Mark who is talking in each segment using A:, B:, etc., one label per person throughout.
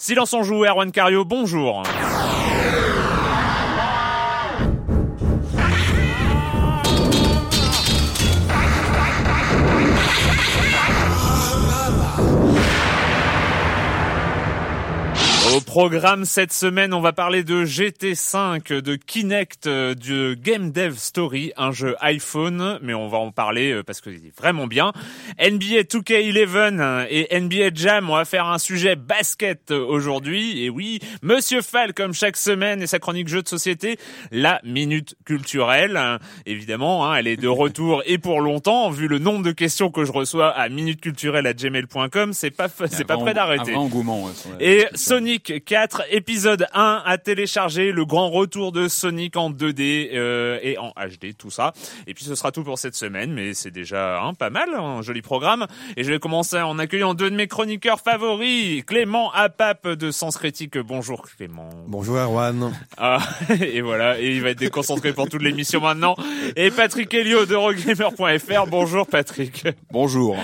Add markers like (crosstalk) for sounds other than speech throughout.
A: Silence en joue, Erwan Cario, bonjour. Programme cette semaine, on va parler de GT5, de Kinect, euh, du Game Dev Story, un jeu iPhone, mais on va en parler euh, parce qu'il est vraiment bien. NBA 2K11 et NBA Jam, on va faire un sujet basket aujourd'hui. Et oui, Monsieur Fall, comme chaque semaine, et sa chronique jeu de société, la minute culturelle. Évidemment, hein, elle est de (laughs) retour et pour longtemps, vu le nombre de questions que je reçois à minuteculturelle@gmail.com, c'est pas c'est pas prêt d'arrêter. Et. Sonic 4, épisode 1 à télécharger, le grand retour de Sonic en 2D euh, et en HD, tout ça. Et puis ce sera tout pour cette semaine, mais c'est déjà hein, pas mal, un joli programme. Et je vais commencer en accueillant deux de mes chroniqueurs favoris, Clément Apap de Sens Critique. Bonjour Clément.
B: Bonjour Erwan. (laughs)
A: Ah, et voilà, et il va être déconcentré pour toute l'émission maintenant. Et Patrick Helio de Rogamer.fr. Bonjour Patrick.
C: Bonjour.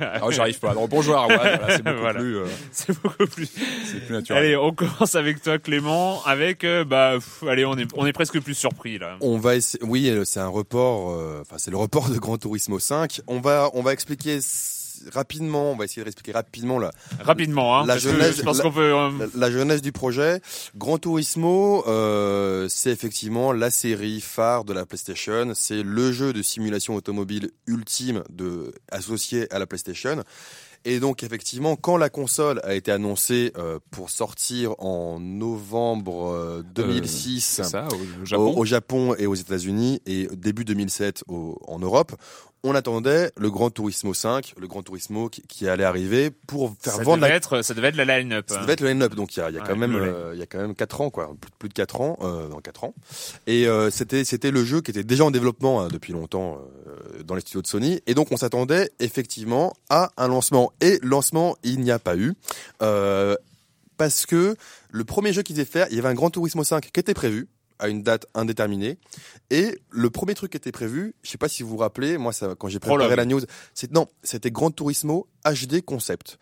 C: Alors j'arrive pas. Alors bonjour Arwan. Voilà, c'est (laughs) beaucoup
A: Voilà.
C: plus, euh,
A: C'est beaucoup plus.
C: c'est plus naturel.
A: Allez, on commence avec toi Clément, avec euh, bah pff, allez, on est on est presque plus surpris là.
B: On va. Oui, euh, c'est un report. euh, Enfin, c'est le report de Gran Turismo 5. On va, on va expliquer rapidement. On va essayer de expliquer rapidement la,
A: Rapidement hein.
B: La jeunesse-
A: je pense
B: la-
A: peut euh,
B: la, la jeunesse du projet. Gran Turismo, euh, c'est effectivement la série phare de la PlayStation. C'est le jeu de simulation automobile ultime de associé à la PlayStation. Et donc effectivement, quand la console a été annoncée euh, pour sortir en novembre euh, 2006,
C: C'est ça, au Japon
B: et aux États-Unis et début 2007 au- en Europe, on attendait le Gran Turismo 5, le Gran Turismo qui, qui allait arriver pour faire
A: ça
B: vendre
A: devait
B: la
A: être ça devait être la line-up.
B: ça devait être le line-up, donc il y a, il y a
A: Ouais,
B: quand même,
A: le
B: euh, il y a quand même quatre ans, quoi, plus, plus de quatre ans, euh, dans quatre ans. Et euh, c'était, c'était le jeu qui était déjà en développement hein, depuis longtemps euh, dans les studios de Sony. Et donc on s'attendait effectivement à un lancement. Et lancement, il n'y a pas eu, euh, parce que le premier jeu qu'ils devaient faire, il y avait un Gran Turismo 5 qui était prévu à une date indéterminée. Et le premier truc qui était prévu, je sais pas si vous vous rappelez, moi ça, quand j'ai préparé
A: Prologue.
B: la news, c'est non, c'était Gran Turismo HD concept.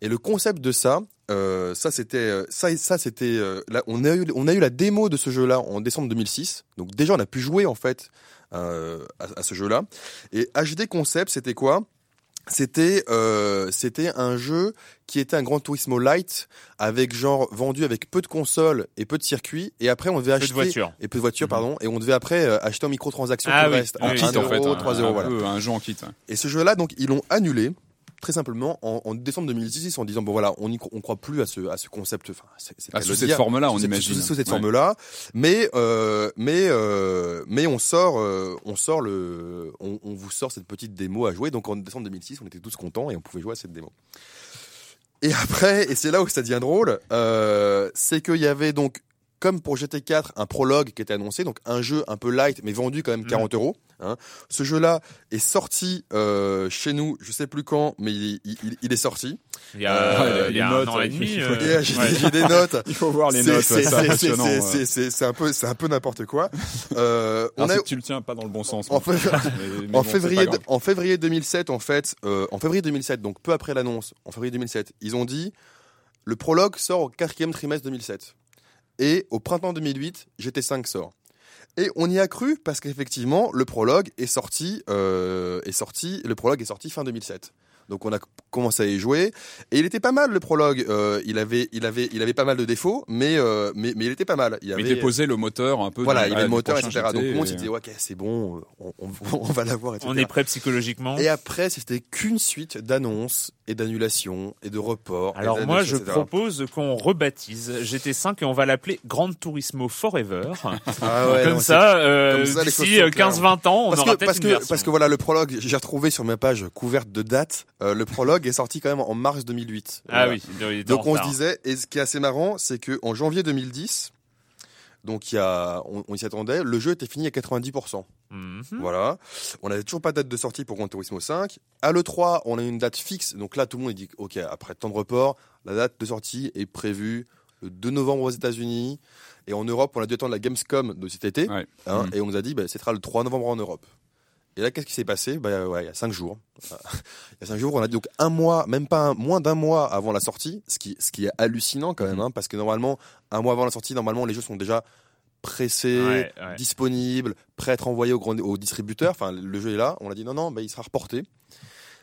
B: Et le concept de ça, euh, ça c'était, euh, ça, ça c'était, euh, là, on a eu, on a eu la démo de ce jeu-là en décembre 2006. Donc déjà on a pu jouer en fait euh, à, à ce jeu-là. Et HD concept, c'était quoi? C'était euh, c'était un jeu qui était un Gran Turismo Light avec genre vendu avec peu de consoles et peu de circuits et après on devait
A: Peu de
B: acheter
A: voitures.
B: et peu de voitures
A: Mhm.
B: pardon et on devait après euh, acheter en microtransactions
A: Ah
B: tout le
A: oui,
B: reste
A: en
C: kit en
B: euro,
C: fait. un-
B: 3
C: un,
B: euros voilà
C: un jeu en kit.
B: et ce jeu-là, donc, ils l'ont annulé très simplement en, en décembre 2010 en disant bon voilà on y cro- on croit plus à ce à ce concept enfin pas
C: sous cette forme-là, on imagine.
B: sous, sous cette forme-là. Mais euh, mais euh, mais on sort euh, on sort le on, on vous sort cette petite démo à jouer. Donc en décembre 2006 on était tous contents et on pouvait jouer à cette démo. Et après et c'est là où ça devient drôle euh, c'est qu'il y avait donc comme pour GT4, un prologue qui était annoncé, donc un jeu un peu light mais vendu quand même 40 euros. Hein. Ce jeu-là est sorti euh, chez nous, je sais plus quand, mais il, il- il est sorti.
A: Il y a,
C: Euh,
A: il y a
C: les
A: un
C: notes,
A: an et demi. (laughs) euh,
B: J'ai
A: ouais.
B: des notes. (laughs)
C: Il faut voir les notes,
B: c'est- un peu, c'est un peu n'importe quoi. (laughs) Euh,
C: Alors,
B: on a,
C: c'est que tu le tiens pas dans le bon sens.
B: En
C: mon
B: fait-
C: frère, mais- mais
B: en
C: bon, c'est
B: février, en février 2007, en fait, euh, en février 2007, donc peu après l'annonce, en février 2007, ils ont dit le prologue sort au quatrième trimestre 2007 et au printemps 2008, GT5 sort. Et on y a cru parce qu'effectivement, le prologue est sorti, euh, est sorti, le prologue est sorti fin 2007. Donc on a commencé à y jouer et il était pas mal le prologue. Euh, il avait, il avait, il avait pas mal de défauts, mais euh, mais, mais il était pas mal. Il
C: Mais
B: avait,
C: il déposait le moteur un peu.
B: voilà, il avait
C: ah,
B: le moteur, etc. Donc
C: et-
B: s'est dit, ok, c'est bon, on, on, on va l'avoir.
A: On est prêt psychologiquement.
B: Et après, c'était qu'une suite d'annonces et d'annulations et de reports. et
A: Alors moi, je
B: etc.
A: propose qu'on rebaptise GT5 et on va l'appeler Grand Turismo Forever.
B: Ah ouais, (laughs)
A: comme
B: non,
A: ça, euh,
B: comme ça,
A: d'ici
B: sont
A: euh,
B: claires.
A: 15-20 ans, on
B: parce
A: aura
B: que,
A: peut-être
B: parce
A: une
B: que,
A: version.
B: parce que voilà, le prologue, j'ai retrouvé sur ma page couverte de dates, euh, le prologue est sorti quand même en mars 2008.
A: Ah
B: Voilà.
A: oui,
B: Donc on se disait, et ce qui est assez marrant, c'est que en janvier 2010, donc il y a, on, on s'y attendait, le jeu était fini à 90%.
A: Mhm.
B: Voilà. On n'avait toujours pas de date de sortie pour Gran Turismo 5. À l'E3, on a une date fixe. Donc là, tout le monde dit, OK, après tant de report, la date de sortie est prévue le 2 novembre aux États-Unis. Et en Europe, on a dû attendre la Gamescom de cet été.
C: Ouais.
B: hein,
C: Mhm.
B: Et on nous a dit, bah, ce sera le 3 novembre en Europe. Et là, qu'est-ce qui s'est passé? Bah, ouais, Il y a cinq jours. (laughs) il y a cinq jours, on a dit donc un mois, même pas un- moins d'un mois avant la sortie, ce qui, ce qui est hallucinant quand même, hein, parce que normalement, un mois avant la sortie, normalement, les jeux sont déjà pressés,
A: Ouais, ouais.
B: disponible, prêt à être envoyé au, grand, au distributeur. Enfin, le jeu est là. On a dit non, non, bah, il sera reporté.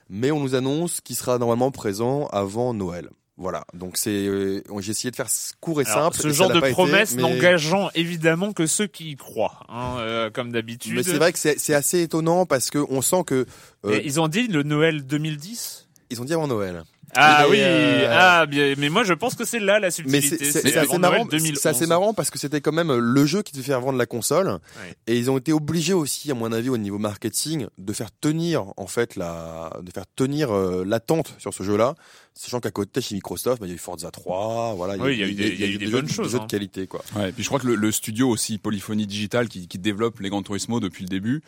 B: Mais on nous annonce qu'il sera normalement présent avant Noël. Voilà. Donc c'est, euh, j'ai essayé de faire court et
A: Alors,
B: simple.
A: ce
B: et
A: genre de promesse
B: mais-
A: n'engageant évidemment que ceux qui y croient, hein, euh, comme d'habitude.
B: Mais c'est vrai que c'est assez étonnant parce que on sent que euh,
A: ils ont dit le Noël 2010
B: ils ont dit avant Noël.
A: Ah
B: Mais,
A: oui,
B: euh,
A: ah bien, mais moi je pense que c'est là la
B: Mais
A: subtilité.
B: c'est assez marrant.
A: 2011.
B: C'est assez marrant parce que c'était quand même le jeu qui devait faire vendre la console,
A: Ouais.
B: et ils ont été obligés aussi, à mon avis, au niveau marketing, de faire tenir en fait la, de faire tenir euh, l'attente sur ce jeu-là, sachant qu'à côté chez Microsoft, bah, il y a eu Forza 3, voilà,
A: Oui, il y a eu des- il y a eu des
B: jeux-
A: bonnes choses,
B: jeux
A: hein.
B: de qualité, quoi.
C: Ouais, et puis je crois que le, le studio aussi Polyphonie Digital qui, qui développe les Gran Turismo depuis le début,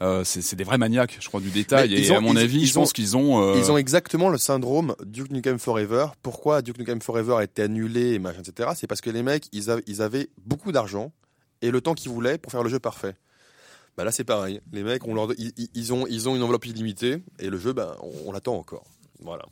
C: euh, c'est des vrais maniaques, je crois, du détail.
B: Mais
C: et
B: ont-
C: à mon
B: ils-
C: avis,
B: ils
C: je pense
B: ont-
C: qu'ils ont. euh,
B: Ils ont exactement le syndrome Duke Nukem Forever. Pourquoi Duke Nukem Forever a été annulé et machin, etc. C'est parce que les mecs, ils, av- ils avaient beaucoup d'argent et le temps qu'ils voulaient pour faire le jeu parfait. Bah là, c'est pareil. Les mecs, on leur, ils, ils- ils ont, ils ont une enveloppe illimitée et le jeu, bah, on, on l'attend encore. Voilà.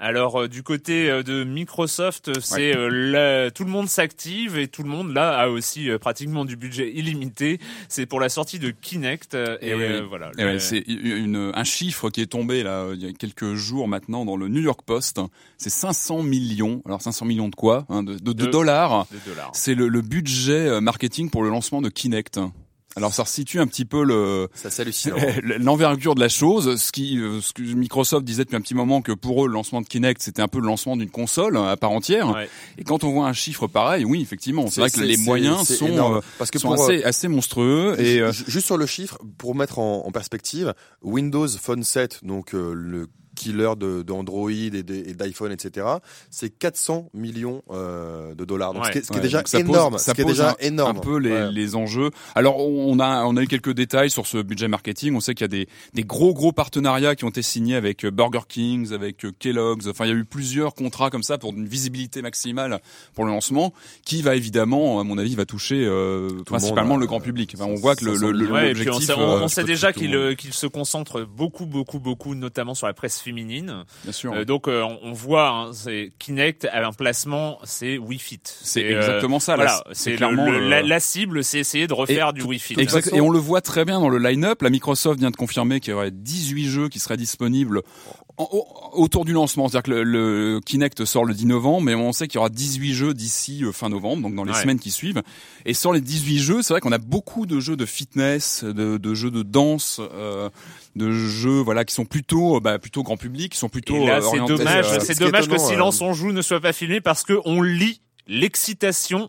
A: Alors euh, du côté euh, de Microsoft, euh, c'est euh, là, tout le monde s'active et tout le monde là a aussi euh, pratiquement du budget illimité. C'est pour la sortie de Kinect euh, et, voilà. Le-
C: ouais, c'est une, un chiffre qui est tombé là il y a quelques jours maintenant dans le New York Post. C'est 500 millions. Alors 500 millions de quoi hein, de, de- de
A: De-
C: dollars.
A: de dollars.
C: C'est le, le budget marketing pour le lancement de Kinect. Alors ça resitue un petit peu le (laughs) l'envergure de la chose. Ce qui, euh, ce que Microsoft disait depuis un petit moment que pour eux le lancement de Kinect c'était un peu le lancement d'une console euh, à part entière.
A: Ouais.
C: Et quand on voit un chiffre pareil, oui effectivement, c'est vrai que les moyens sont,
B: énorme.
C: euh,
B: parce que
C: sont
B: pour,
C: assez, assez monstrueux. Et
B: Ju- Juste sur le chiffre, pour mettre en, en perspective, Windows Phone 7, donc euh, le killer de, de Android et de- et d'iPhone, etc., c'est 400 millions euh, de dollars. Donc,
A: Ouais.
B: ce qui est, ce qui est
C: Ouais,
B: déjà
C: donc ça pose-
B: énorme.
C: ça
B: ce qui est
C: pose
B: déjà
C: un-
B: énorme.
C: un peu les,
B: Ouais.
C: les enjeux. Alors on a on a eu quelques détails sur ce budget marketing. On sait qu'il y a des des gros gros partenariats qui ont été signés avec euh, Burger Kings, avec euh, Kellogg's. Enfin il y a eu plusieurs contrats comme ça pour une visibilité maximale pour le lancement, qui va évidemment à mon avis va toucher euh, principalement
B: monde,
C: le grand public. Enfin, on voit que le, le, le-
A: Ouais, on
C: l'objectif.
A: sait, on- on sait déjà qu'il qu'il se concentre beaucoup, beaucoup, beaucoup, notamment sur la presse féminine.
C: bien sûr.
A: Euh, donc euh, on, on voit, hein, c'est Kinect à un placement, c'est Wii Fit.
C: c'est
A: euh,
C: exactement ça. là.
A: Voilà,
C: c'est clairement
A: le-
C: le-
A: la, la cible, c'est essayer de refaire du
C: tout-
A: Wii Fit.
C: Exact. Et on le voit très bien dans le line-up. La Microsoft vient de confirmer qu'il y aurait 18 jeux qui seraient disponibles en- au- autour du lancement. C'est-à-dire que le, le Kinect sort le 10 novembre, mais on sait qu'il y aura 18 jeux d'ici euh, fin novembre, donc dans les
A: Ouais.
C: semaines qui suivent. Et sur les 18 jeux, c'est vrai qu'on a beaucoup de jeux de fitness, de, de jeux de danse, euh, de jeux voilà qui sont plutôt bah, plutôt grand public, qui sont plutôt
A: Et là,
C: euh,
A: c'est dommage,
C: euh,
B: ce
A: c'est dommage que Silence
B: euh,
A: on joue ne soit pas filmé parce que on lit l'excitation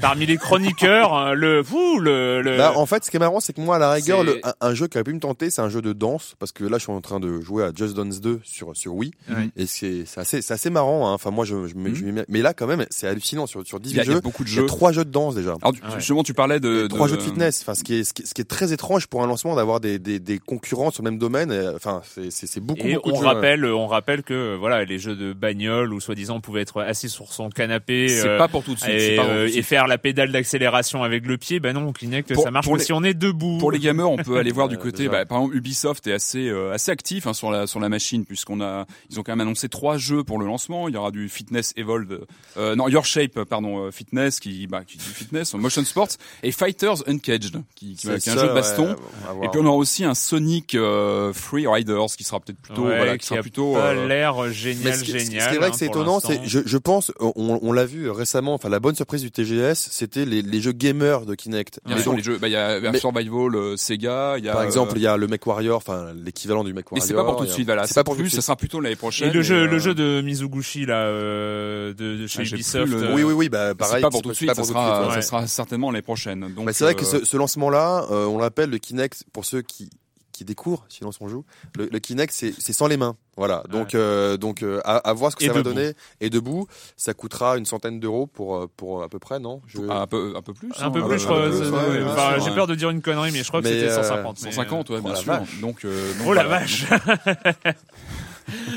A: parmi les chroniqueurs, hein, le, fou, le, le...
B: Bah, en fait, ce qui est marrant, c'est que moi, à la rigueur, le- un, un jeu qui aurait pu me tenter, c'est un jeu de danse, parce que là, je suis en train de jouer à Just Dance 2 sur sur Wii,
A: Ouais.
B: et c'est c'est assez c'est assez marrant. Hein. Enfin, moi, je, je, me- je mais là, quand même, c'est hallucinant sur sur 18
C: Il y a, il y a
B: jeux.
C: beaucoup de
B: Il y a
C: jeux.
B: trois jeux de danse déjà.
C: Alors, tu-
A: Ouais.
C: justement, tu parlais de,
B: trois
C: de-
B: jeux de fitness. Enfin, ce qui est ce qui est, ce qui est très étrange pour un lancement d'avoir des, des des concurrents sur le même domaine. Enfin, c'est c'est c'est beaucoup
A: Et
B: beaucoup
A: on
B: de jeux.
A: rappelle, on rappelle que voilà, les jeux de bagnole où soi-disant on pouvait être assis sur son canapé
C: C'est
A: euh,
C: pas pour tout de suite. c'est
A: et, euh, et faire la pédale d'accélération avec le pied. Ben non, Kinect
C: Pour-
A: ça marche
C: les-
A: si on est debout.
C: Pour les gamers, on peut (laughs) aller voir du côté. Bah, par exemple, Ubisoft est assez euh, assez actif hein, sur la sur la machine puisqu'on a ils ont quand même annoncé trois jeux pour le lancement. Il y aura du Fitness Evolve, euh, non Your Shape, pardon, euh, Fitness qui bah qui dit Fitness, Motion Sports et Fighters Uncaged qui, qui,
B: C'est
C: qui est un
B: ça,
C: jeu de baston. Et puis on aura aussi un Sonic euh, Free Riders qui sera peut-être plutôt
A: Ouais,
C: voilà qui
A: qui
C: sera
A: a
C: plutôt euh,
A: l'air
B: Mais
A: génial,
B: ce
A: génial.
B: ce qui est vrai
A: hein,
B: que c'est
A: pour
B: étonnant, c'est, je, je pense, on, on l'a vu récemment, enfin la bonne surprise du TGS, c'était les, les jeux gamers de Kinect.
C: bien
B: Et
C: sûr
B: donc,
C: les jeux. Bah il y a
B: Mais-
C: Survival, euh, Sega, il y a
B: par exemple,
C: euh,
B: il y a le MechWarrior, enfin l'équivalent du
C: mais
B: MechWarrior.
C: c'est pas pour tout
B: il
C: de
B: y a-
C: suite. Voilà,
B: c'est pas pour tout
C: plus. Ça sera plutôt l'année prochaine.
A: Et le jeu,
C: euh,
A: le jeu de Mizuguchi là, euh, de, de chez
C: Ah,
A: Ubisoft.
C: le nom.
A: euh,
B: Oui, oui, oui, bah
C: c'est
B: pareil.
C: pas pour tout de
B: c'est
C: suite.
B: pas
C: Ça
B: pour tout de
C: sera,
B: suite,
C: ça sera certainement l'année prochaine. Donc
B: Bah, c'est vrai que
C: euh,
B: ce, ce lancement-là, euh, on l'appelle le Kinect pour ceux qui qui découvrent, sinon on joue. Le, le Kinect, c'est c'est sans les mains. Voilà. Donc euh, donc euh, à, à voir ce que
A: Et
B: ça va donner. Et debout, ça coûtera une centaine d'euros pour euh, pour à peu près, non? Je-
C: un peu un peu plus.
A: Un peu
C: hein,
A: plus, je crois. ouais,
B: ouais,
A: J'ai
C: ouais.
A: peur de dire une connerie, mais je crois que c'était
B: euh,
A: 150. mais,
C: 150, ouais,
B: Oh
C: bien
B: la
C: sûr.
B: vache.
C: Donc, euh, donc
A: Oh la
C: voilà.
A: vache (laughs)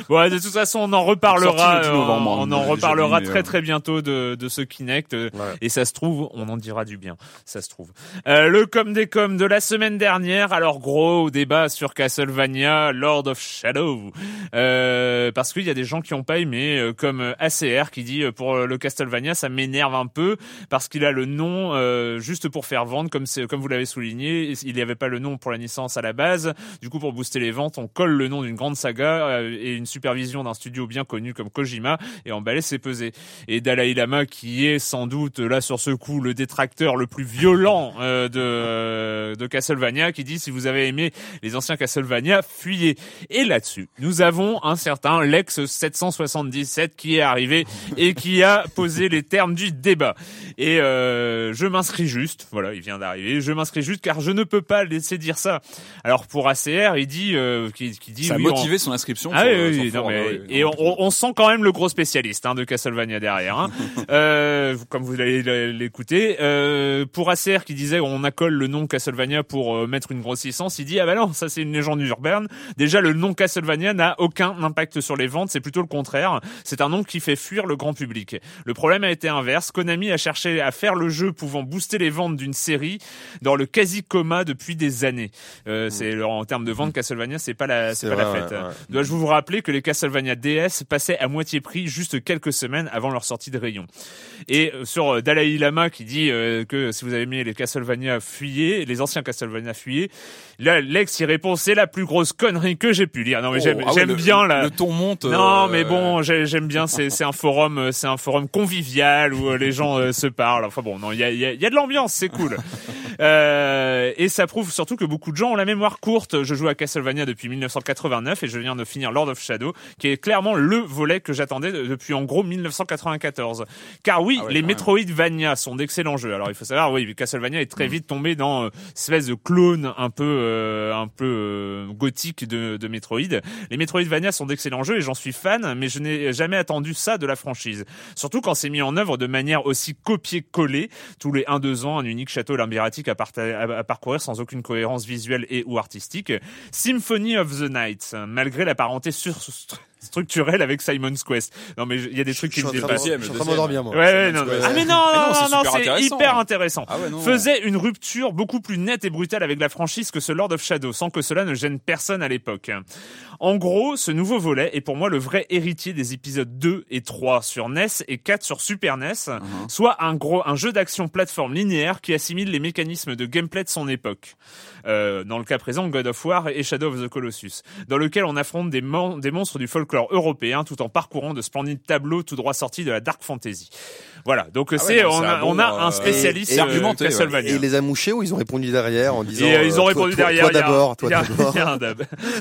A: Ouais, de toute façon, on en reparlera.
C: Sorti le 10
A: euh,
C: novembre,
A: on
C: hein,
A: en
C: déjà
A: reparlera très
C: euh,
A: très bientôt de, de ce Kinect. euh,
B: Ouais.
A: Et ça se trouve, on en dira du bien. Ça se trouve. Euh, le com des com de la semaine dernière. Alors gros débat sur Castlevania, Lord of Shadow. Euh, parce qu'il y a des gens qui ont pas aimé, comme ACR qui dit pour le Castlevania, ça m'énerve un peu parce qu'il a le nom euh, juste pour faire vendre, comme c'est comme vous l'avez souligné. Il n'y avait pas le nom pour la licence à la base. Du coup, pour booster les ventes, on colle le nom d'une grande saga et une supervision d'un studio bien connu comme Kojima et emballer c'est pesé. Et Dalai Lama, qui est sans doute là sur ce coup le détracteur le plus violent euh, de, euh, de Castlevania, qui dit si vous avez aimé les anciens Castlevania, fuyez. Et là-dessus, nous avons un certain Lex 777 qui est arrivé et qui a posé les termes du débat. Et euh, je m'inscris juste, voilà, il vient d'arriver, je m'inscris juste car je ne peux pas laisser dire ça. Alors pour ACR, il dit, euh, qui, qui dit,
C: Ça a
A: on-
C: motivé son inscription.
A: ah oui, oui, non, mais- et on, on sent quand même le gros spécialiste hein, de Castlevania derrière. Hein. (laughs) euh, comme vous allez l'écouter, euh, pour ACR qui disait on accole le nom Castlevania pour euh, mettre une grosse licence, il dit ah bah non, ça c'est une légende urbaine. Déjà le nom Castlevania n'a aucun impact sur les ventes, c'est plutôt le contraire. C'est un nom qui fait fuir le grand public. Le problème a été inverse. Konami a cherché à faire le jeu pouvant booster les ventes d'une série dans le quasi coma depuis des années. Euh, C'est en termes de vente Castlevania, c'est pas la, c'est pas la fête.
B: ouais, ouais.
A: Dois-je vous rappeler que les Castlevania DS passaient à moitié prix juste quelques semaines avant leur sortie de rayon. Et euh, sur euh, Dalai Lama qui dit euh, que si vous avez aimé les Castlevania fuyez, les anciens Castlevania fuyez, là Lex y répond c'est la plus grosse connerie que j'ai pu lire. Non mais
C: Oh,
A: j'aime
C: ah ouais,
A: j'aime
C: le-
A: bien la
C: Le ton monte.
A: non, mais bon, j'ai- j'aime bien. C'est un forum, c'est un forum convivial où les gens se parlent. Enfin bon, non, il y a, il y, a, il y a de l'ambiance, c'est cool. (laughs) Euh, et ça prouve surtout que beaucoup de gens ont la mémoire courte. Je joue à Castlevania depuis 1989 et je viens de finir Lord of Shadow, qui est clairement le volet que j'attendais de- depuis en gros 1994. Car oui,
C: Ah ouais,
A: les. Metroidvania sont d'excellents jeux. Alors il faut savoir, oui, Castlevania est
C: Mm.
A: très vite tombé dans euh, espèce de clone un peu, euh, un peu euh, gothique de, de Metroid. Les Metroidvania sont d'excellents jeux et j'en suis fan, mais je n'ai jamais attendu ça de la franchise. Surtout quand c'est mis en œuvre de manière aussi copier-coller, tous les 1-2 ans, un unique château labyrinthique à, à- à parcourir sans aucune cohérence visuelle et ou artistique. Symphony of the Night, malgré la parenté sur structurelle avec Simon's Quest. Non mais il y a des trucs qui me dépassent.
B: je suis en train de m'endormir, moi.
A: Ouais, ouais, non,
B: Quest.
A: Ah mais non, non,
C: non, c'est
A: hyper intéressant.
C: Ah ouais, non.
A: Faisait une rupture beaucoup plus nette et brutale avec la franchise que ce Lord of Shadow, sans que cela ne gêne personne à l'époque. En gros, ce nouveau volet est pour moi le vrai héritier des épisodes 2 et 3 sur NES et 4 sur Super NES,
C: Uh-huh.
A: soit un gros un jeu d'action plateforme linéaire qui assimile les mécanismes de gameplay de son époque. Euh, dans le cas présent, God of War et Shadow of the Colossus, dans lequel on affronte des, mon- des monstres du folklore folklore européen tout en parcourant de splendides tableaux tout droit sortis de la dark fantasy. Voilà, donc
C: Ah
A: c'est on a,
C: un bon,
A: on a un
C: euh,
A: spécialiste
B: et- et
A: euh,
C: argumenté, ouais.
B: Et il les a mouchés ou ils ont répondu derrière en disant
A: Et euh, ils ont
B: euh,
A: répondu
B: toi-
A: derrière.
B: Toi,
A: il y a-
B: d'abord, toi d'abord.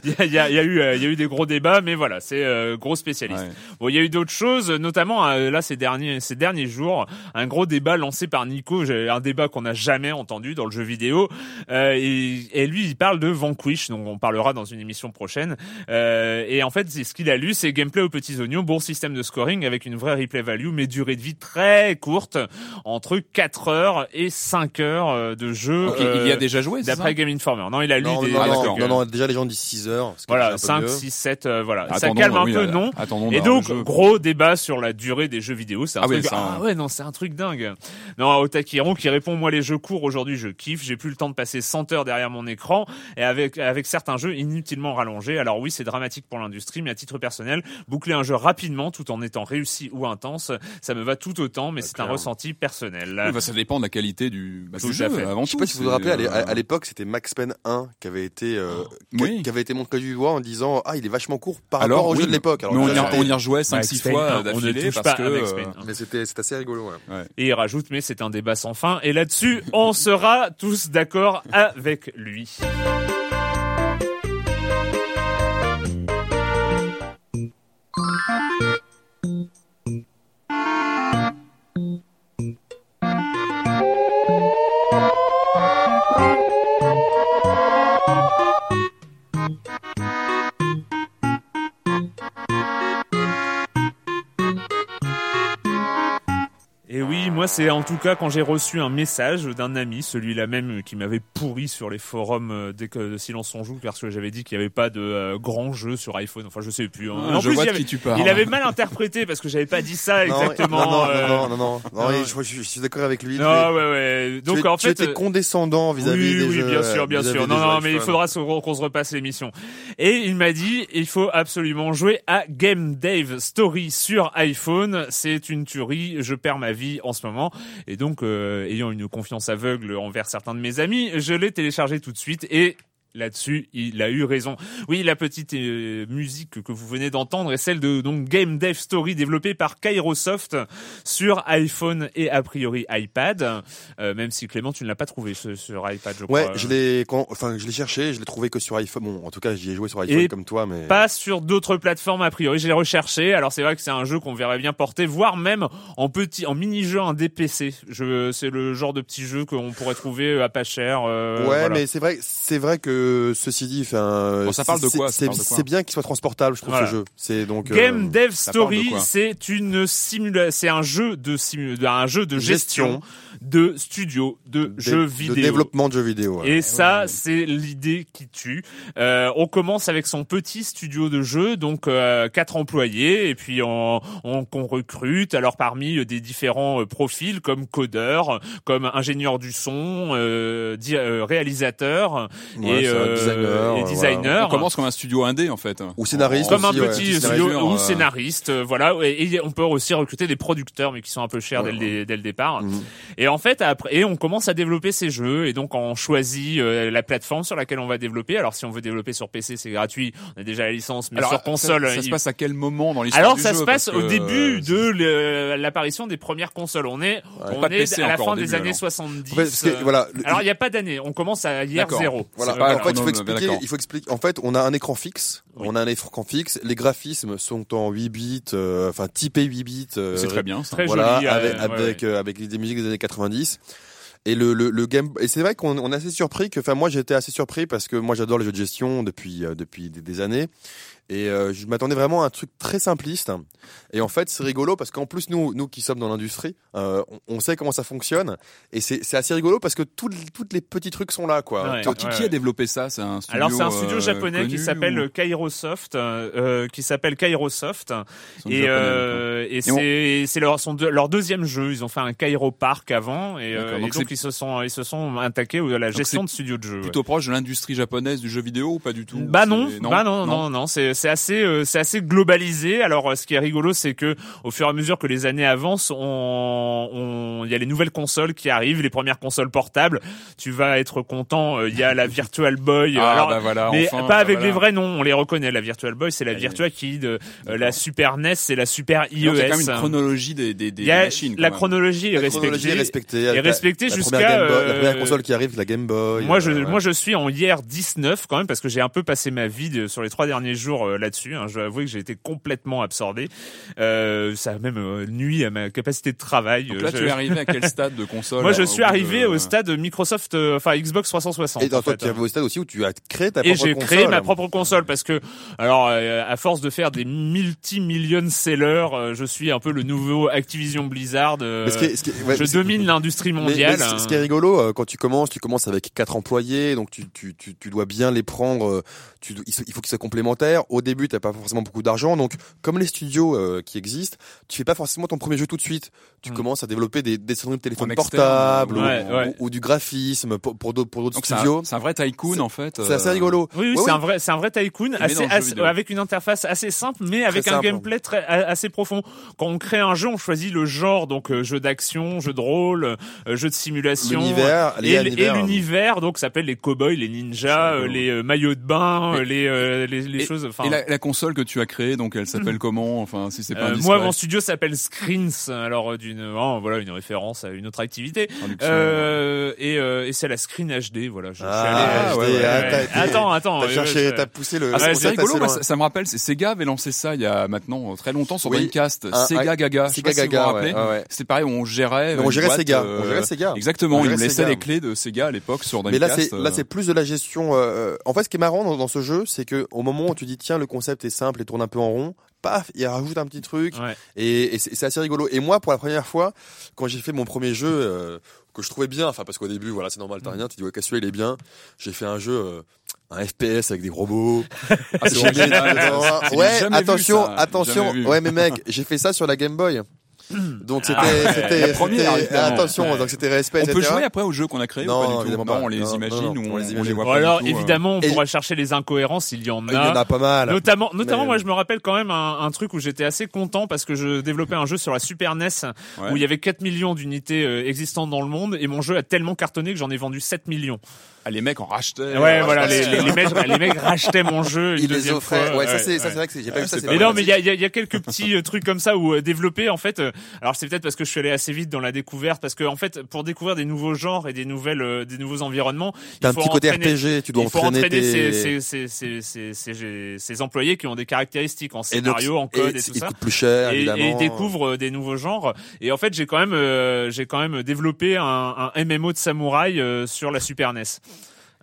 A: Il y a eu, euh, il y a eu des gros débats, mais voilà, c'est euh, gros spécialiste.
C: Ouais.
A: Bon, il y a eu d'autres choses, notamment euh, là ces derniers ces derniers jours, un gros débat lancé par Nico, un débat qu'on n'a jamais entendu dans le jeu vidéo. Euh, et, et lui, il parle de Vanquish, donc on parlera dans une émission prochaine. Euh, et en fait, c'est ce qu'il a lu, c'est gameplay aux petits oignons, bon système de scoring avec une vraie replay value, mais durée de vie très courte, entre 4 heures et 5 heures euh, de jeu.
C: Donc,
A: euh,
C: il y a déjà joué, ça
A: D'après Game Informer. Non, il a lu
B: Non,
A: des,
B: non, non, non, non, déjà les gens disent 6 heures.
A: voilà,
B: déjà un
A: 5,
B: peu mieux.
A: 6, 7, euh, voilà. ça
C: Attendons,
A: calme un
C: oui,
A: peu,
C: euh,
A: non?
C: attendons
A: Et donc, gros débat sur la durée des jeux vidéo. C'est un
C: Ah oui,
A: truc.
C: ça-
A: ah ouais, non, c'est un truc dingue. Non, Otakiron qui répond, moi, les jeux courts, aujourd'hui, je kiffe. J'ai plus le temps de passer 100 heures derrière mon écran et avec, avec certains jeux inutilement rallongés. Alors oui, c'est dramatique pour l'industrie, mais à titre personnel, boucler un jeu rapidement tout en étant réussi ou intense, ça me va tout autant, mais c'est un ressenti personnel.
C: Oui, bah, ça dépend de la qualité du, bah, jeu,
A: fait.
C: avant
B: Je sais
C: tout.
B: pas si vous vous rappelez, à
C: euh,
B: à l'époque, c'était Max Payne 1 qui avait été, euh, qui,
C: Oui.
B: qui avait été montré du doigt en disant ah il est vachement court par
C: Alors,
B: rapport au
C: oui,
B: jeu de l'époque.
C: On on y rejouait
A: Max
C: 5-6
A: Payne
C: fois
A: 1, on ne
C: d'affilée
A: touche
C: parce
A: pas
C: que.
A: à Max
C: euh,
A: Payne 1.
B: mais c'était c'est assez rigolo. Ouais.
A: Et il rajoute, mais c'est un débat sans fin. Et là-dessus, on sera tous d'accord avec lui. Moi c'est en tout cas quand j'ai reçu un message d'un ami, celui-là même qui m'avait pourri sur les forums euh, dès que Silence on joue parce que j'avais dit qu'il n'y avait pas de euh, grand jeu sur iPhone. Enfin, je sais plus. hein.
C: Ah,
A: En
C: je
A: plus,
C: vois
A: il,
C: de
A: avait,
C: qui tu parles.
A: il avait mal interprété parce que j'avais pas dit ça
B: Non,
A: exactement.
B: Non, non,
A: euh,
B: non, non, non, non, je, je- je suis d'accord avec lui.
A: non,
B: Tu-
A: ouais, ouais.
B: tu,
A: Donc
B: es-
A: en
B: tu
A: fait,
B: étais
A: euh,
B: condescendant vis-à-vis
A: oui,
B: des
A: oui,
B: jeux.
A: bien sûr, bien sûr. Non, non, mais il faudra qu'on se repasse l'émission. Et il m'a dit, il faut absolument jouer à Game Dave Story sur iPhone. C'est une tuerie. Je perds ma vie en ce moment. Et donc, euh, ayant une confiance aveugle envers certains de mes amis, je l'ai téléchargé tout de suite et Là-dessus, il a eu raison. Oui, la petite euh, musique que vous venez d'entendre est celle de donc Game Dev Story développée par Kairosoft sur iPhone et a priori iPad. Euh, même si Clément, tu ne l'as pas trouvé ce- sur iPad, je
B: Ouais,
A: crois.
B: je l'ai, enfin, je l'ai cherché, je l'ai trouvé que sur iPhone. Bon, en tout cas, j'y ai joué sur iPhone
A: Et
B: comme toi, mais.
A: Pas sur d'autres plateformes a priori. Je l'ai recherché. Alors c'est vrai que c'est un jeu qu'on verrait bien porter, voire même en petit, en mini-jeu un DPC. Je, c'est le genre de petit jeu qu'on pourrait trouver à pas cher. euh,
B: ouais,
A: voilà.
B: mais c'est vrai, c'est vrai que ceci dit, enfin,
C: Bon, ça parle de
B: c'est-
C: quoi,
B: C'est
C: de
B: bien qu'il soit transportable, je trouve
A: Voilà.
B: ce jeu. C'est donc. euh,
A: Game Dev
C: de
A: Story, c'est une simula, c'est un jeu de simu, un jeu de gestion,
B: Gestion.
A: de studio de
B: dé-
A: jeux
B: de
A: vidéo.
B: développement de jeux vidéo. ouais.
A: Et ça, c'est l'idée qui tue. Euh, on commence avec son petit studio de jeu, donc euh, quatre employés, et puis on, on, qu'on recrute. Alors parmi euh, des différents euh, profils comme codeur, comme ingénieur du son, euh, euh, réalisateur
B: Ouais,
A: et,
B: ça,
A: euh,
B: designer,
A: et
B: ouais,
A: designer.
C: On commence comme un studio indé en fait.
B: Ou scénariste
A: comme un
B: aussi, ouais.
A: petit
B: Scénariste,
A: studio ou
C: euh,
A: scénariste, euh, voilà. Et, et on peut aussi recruter des producteurs, mais qui sont un peu chers dès, le, dé- dès le départ.
B: Mhm.
A: Et en fait, après, et on commence à développer ces jeux, et donc on choisit euh, la plateforme sur laquelle on va développer. Alors si on veut développer sur PC, c'est gratuit, on a déjà la licence, mais
C: Alors,
A: sur console,
C: ça, ça se passe à quel moment dans l'histoire
A: alors
C: du
A: ça
C: jeu
A: se passe au
C: que,
A: début
C: euh,
A: de l'apparition des premières consoles. On est, on est à la fin des
C: début,
A: années
C: alors.
A: 70.
B: En fait, parce que,
A: euh,
B: voilà, le-
A: alors il n'y a pas d'année, on commence à hier zéro.
B: Voilà. En fait, il faut expliquer. Il faut expliquer. En fait, on a un écran fixe.
A: Oui.
B: On a un écran fixe. Les graphismes sont en 8 bits, euh, enfin typés 8 bits. euh,
C: C'est très bien. Ça.
A: Très
B: voilà,
A: joli, euh,
B: avec,
A: ouais,
B: avec,
A: ouais.
B: euh, avec des musiques des années 90. Et le, le, le game, et c'est vrai qu'on on est assez surpris que, enfin, moi, j'étais assez surpris parce que moi, j'adore les jeux de gestion depuis, euh, depuis des, des années. Et euh, je m'attendais vraiment à un truc très simpliste. Et en fait, c'est rigolo parce qu'en plus, nous, nous qui sommes dans l'industrie, euh, on, on sait comment ça fonctionne. Et c'est assez rigolo parce que tous toutes les petits trucs sont là, quoi.
A: Ouais.
C: Qui, qui a développé ça? C'est un studio.
A: Alors c'est un studio
C: euh,
A: japonais qui s'appelle
C: ou-
A: Kairosoft, qui s'appelle Kairosoft, et, euh, et c'est c'est leur leur deuxième jeu. Ils ont fait un Kairo Park avant, et, euh,
C: donc
A: ils se sont ils se sont attaqués à la gestion de studio de jeu. ouais.
C: Plutôt proche de l'industrie japonaise du jeu vidéo ou pas du tout?
A: Bah non, bah non, non, non, c'est c'est assez, euh, c'est assez globalisé. Alors, euh, ce qui est rigolo, c'est que au fur et à mesure que les années avancent, on, on, il y a les nouvelles consoles qui arrivent, les premières consoles portables. Tu vas être content. euh, Il y a la (laughs) Virtual Boy.
C: Ah,
A: alors,
C: bah voilà,
A: mais
C: enfin,
A: pas
C: bah
A: avec
C: voilà.
A: les vrais noms. On les reconnaît. La Virtual Boy, c'est la Virtua Kid. euh, la Super NES, c'est la Super
C: Donc, il y a quand même
A: IES.
C: une chronologie des, des, des
A: Il y a
C: machines. quand
A: la
C: même.
A: chronologie est
B: La chronologie est
A: respectée. est respectée
B: la
A: jusqu'à,
B: première Game Boy- la première
A: euh,
B: console qui arrive, la Game Boy.
A: Moi, je,
B: ouais.
A: moi, je suis en hier 19 quand même parce que j'ai un peu passé ma vie de- sur les trois derniers jours là-dessus. hein. Je dois avouer que j'ai été complètement absorbé. Euh, ça a même euh, nuit à ma capacité de travail.
C: Donc
A: Euh,
C: là,
A: je-
C: tu es arrivé à quel (laughs) stade de console
A: Moi, je
C: euh,
A: suis arrivé
C: de-
A: au stade Microsoft, euh, enfin Xbox 360.
B: Et dans
A: en
B: toi,
A: fait,
B: tu arrives au stade aussi où tu as créé ta
A: et
B: propre
A: j'ai
B: console.
A: créé ma propre console parce que, alors, euh, à force de faire des multi-million sellers, euh, je suis un peu le nouveau Activision Blizzard. euh,
B: Mais ce qui est- ce qui est- ouais,
A: je domine l'industrie mondiale.
B: mais ce- ce qui est rigolo, euh, quand tu commences, tu commences avec quatre employés, donc tu, tu, tu, tu dois bien les prendre. euh, Tu, il faut qu'ils soient complémentaires. Au début, t'as pas forcément beaucoup d'argent, donc comme les studios euh, qui existent, tu fais pas forcément ton premier jeu tout de suite. Tu
A: Mm.
B: commences à développer des, des de téléphone portable ou,
A: ouais, ouais.
B: ou- ou du graphisme pour, pour d'autres
C: c'est un,
B: studios.
C: c'est un vrai tycoon en fait.
B: C'est assez
C: euh,
B: rigolo.
A: Oui, c'est un vrai, c'est un vrai tycoon, assez, avec une interface assez simple, mais avec un
B: simple.
A: gameplay très assez profond. Quand on crée un jeu, on choisit le genre, donc euh, jeu d'action, jeu de rôle, jeu de simulation,
B: L'univers,
A: et, l'univers, donc s'appelle les cowboys, les ninjas, les maillots de bain, les les, choses. Enfin,
C: Et la, la console que tu as créée, donc elle s'appelle (clears throat) comment? Enfin, si c'est pas
A: euh, moi, mon studio s'appelle Screens, alors euh, d'une, oh, voilà, une référence à une autre activité. Euh, et euh, et c'est la Screen HD, voilà. Je, je suis
B: Ah,
A: allé-
C: ouais,
B: HD,
C: ouais,
B: ah,
C: ouais.
B: t'as été-
A: Attends, attends.
B: T'as
A: euh,
B: cherché, t'as poussé le.
A: Ah,
C: c'est
A: ouais,
C: c'est
B: concept
C: rigolo,
B: loin.
C: ça, ça me rappelle, c'est Sega avait lancé ça il y a maintenant très longtemps sur. Dreamcast,
B: Un-
C: Sega Gaga,
B: Sega
C: si
B: Gaga, ouais, ouais.
C: C'était pareil, on gérait.
B: On Sega,
C: euh,
B: on gérait Sega.
C: Exactement,
B: On
C: ils nous
B: gérait
C: laissaient les clés de Sega à l'époque sur
B: Mais là,
C: Dreamcast.
B: c'est là,
C: euh,
B: c'est plus de la gestion. euh, En fait, ce qui est marrant dans, dans ce jeu, c'est que au moment où tu dis tiens, le concept est simple et tourne un peu en rond, paf, il rajoute un petit truc
A: Ouais.
B: et, et c'est assez rigolo. Et moi, pour la première fois, quand j'ai fait mon premier jeu euh, que je trouvais bien, enfin parce qu'au début, voilà, c'est normal, t'as rien, tu dis ouais, celui-là il est bien. J'ai fait un jeu. euh, un FPS avec des robots. (laughs)
C: Ah,
B: ouais, attention, attention. Ouais, mais mec, j'ai fait ça sur la Game Boy. (clears throat) Donc c'était,
A: Ah
B: c'était,
C: la première,
B: c'était- attention,
A: Ouais.
B: donc c'était respect,
C: On peut jouer après aux jeux qu'on a créés
B: Non,
C: ou pas du tout
B: évidemment
C: Non,
B: pas.
C: on les
B: Non,
C: imagine
B: non,
C: ou on,
B: on les imagine.
C: les voit pas
A: alors
C: tout, euh.
A: évidemment, on
B: Et-
A: pourra chercher les incohérences, il y en
B: Il y en
A: a.
B: a pas mal.
A: Notamment, notamment,
B: Mais-
A: moi, je me rappelle quand même un, un truc où j'étais assez content parce que je développais un jeu sur la Super NES
C: Ouais.
A: où il y avait 4 millions d'unités euh, existantes dans le monde et mon jeu a tellement cartonné que j'en ai vendu 7 millions.
C: Ah, les mecs en rachetaient.
A: Ouais,
C: euh,
A: voilà, les, mecs, les mecs rachetaient mon jeu. une
B: Il les offrait.
A: fois.
B: Ouais, ça c'est, ça c'est vrai que j'ai pas
C: Ouais,
B: vu ça.
A: Mais non, mais il y a, il y a- il y a quelques petits euh, trucs comme ça où euh, développer en fait. euh, alors c'est peut-être parce que je suis allé assez vite dans la découverte, parce que en fait, pour découvrir des nouveaux genres et des nouvelles, euh, des nouveaux environnements,
B: T'as
A: il
B: un
A: faut
B: petit côté
A: entraîner-
B: RPG, tu dois
A: il faut
B: entraîner
A: entraîner
B: tes...
A: ces, ces, ces, ces, ces, ces- ces employés qui ont des caractéristiques en
B: et donc,
A: scénario, en code et,
B: et
A: tout ça.
B: coûte plus cher,
A: Et,
B: évidemment.
A: et ils découvrent des nouveaux genres. Et en fait, j'ai quand même, euh, j'ai quand même développé un, un MMO de samouraï euh, sur la Super NES.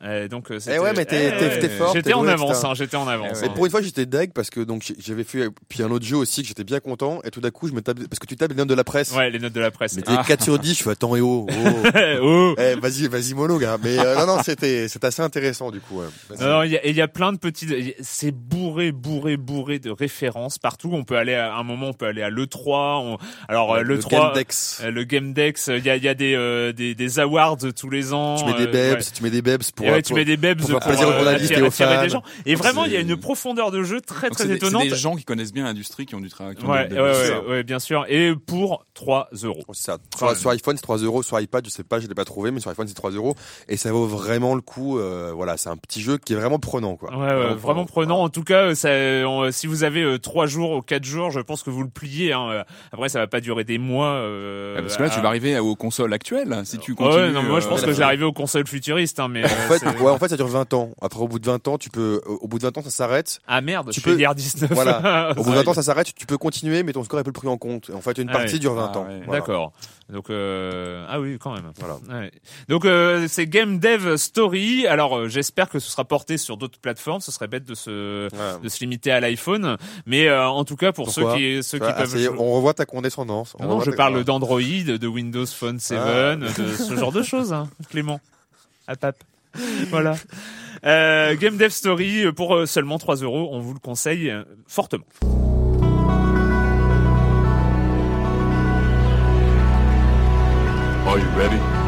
A: Euh, donc, c'était-
B: Eh ouais, mais t'es-
A: eh,
B: t'es- t'es fort,
A: J'étais en avance, hein, j'étais en avance.
C: Mais
A: hein.
B: Mais pour une fois, j'étais deg parce que donc j'avais fait puis un autre jeu aussi que j'étais bien content et tout d'un coup, je me tape parce que tu tapes les notes de la presse.
A: Ouais, les notes de la presse.
B: Mais t'es 4 sur 10, je fais attends et oh. oh. (laughs)
A: oh.
B: Eh, vas-y, vas-y mollo gars. Mais euh, non non, c'était c'est assez intéressant du coup. ouais.
A: Non, il y et y a plein de petites, c'est bourré, bourré, bourré de références partout. On peut aller à un moment, on peut aller à l'E3. On, alors euh,
B: le
A: l'E3,
B: Gamedex.
A: euh, le Game Dex, il y a, il y a des, euh, des, des awards tous les ans.
B: Tu mets des bebs,
A: ouais.
B: tu mets des bebs pour
A: Et ouais, tu mets des bebs
B: pour
A: pour,
B: faire plaisir aux
A: euh,
B: journalistes
A: attirer,
B: et aux
A: attirer
B: fans.
A: des gens. Et vraiment, il y a une profondeur de jeu très très étonnante.
C: C'est des gens qui connaissent bien l'industrie qui ont du travail.
A: Ouais, ouais, ouais, bien sûr. Et pour 3 euros.
B: Oh, ça. Sur, iPhone, c'est 3 euros. Sur iPad, je sais pas, je l'ai pas trouvé, mais sur iPhone, c'est 3 euros. Et ça vaut vraiment le coup. euh, voilà, c'est un petit jeu qui est vraiment prenant, quoi.
A: Ouais, ouais, vraiment prenant. En tout cas, ça, on- si vous avez euh, trois jours ou quatre jours, je pense que vous le pliez. Hein. Euh, Après, ça va pas durer des mois. Euh,
C: Ouais, Parce que là, tu vas arriver aux consoles actuelles si tu continues.
A: Ouais, non, moi je pense
C: euh,
A: que j'ai arrivé aux consoles futuristes, hein, mais. (laughs) euh,
B: En fait, ouais, en fait, ça dure 20 ans. Après, au bout de 20 ans, tu peux, au au bout de 20 ans, ça s'arrête.
A: Ah merde,
B: tu
A: je
B: peux-
A: dire 19.
B: Voilà. (laughs) Au bout de
A: Ouais.
B: 20 ans, ça s'arrête. Tu peux continuer, mais ton score est plus pris en compte. En fait, une
A: Ah
B: partie
A: ouais.
B: dure 20
C: Ah
B: ans.
C: ouais.
B: Voilà.
A: D'accord. Donc euh... ah oui quand même.
B: Voilà.
A: Ouais. Donc euh, c'est Game Dev Story. Alors euh, j'espère que ce sera porté sur d'autres plateformes. Ce serait bête de se
B: Ouais.
A: de se limiter à l'iPhone. Mais euh, en tout cas pour
B: Pourquoi
A: ceux qui ceux qui
B: ah,
A: peuvent.
B: on revoit ta condescendance. On
A: Non, je
B: ta-
A: parle d'Android, de Windows Phone 7,
B: Ah.
A: de ce genre de choses, hein, Clément. À (laughs) pape. (laughs) Voilà. Euh, Game Dev Story euh, pour euh, seulement 3 euros, on vous le conseille fortement.
C: Are you ready?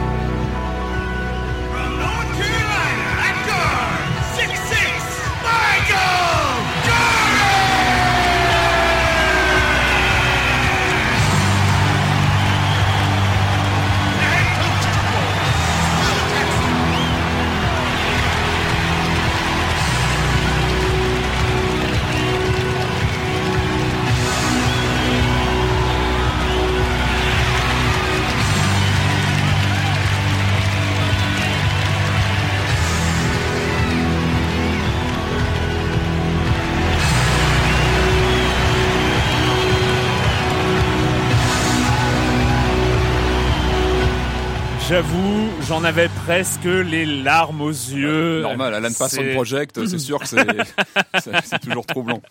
A: J'avoue, j'en avais presque les larmes aux yeux.
C: Normal, Alan passe
A: C'est-
C: son project, c'est sûr que c'est (laughs) toujours troublant.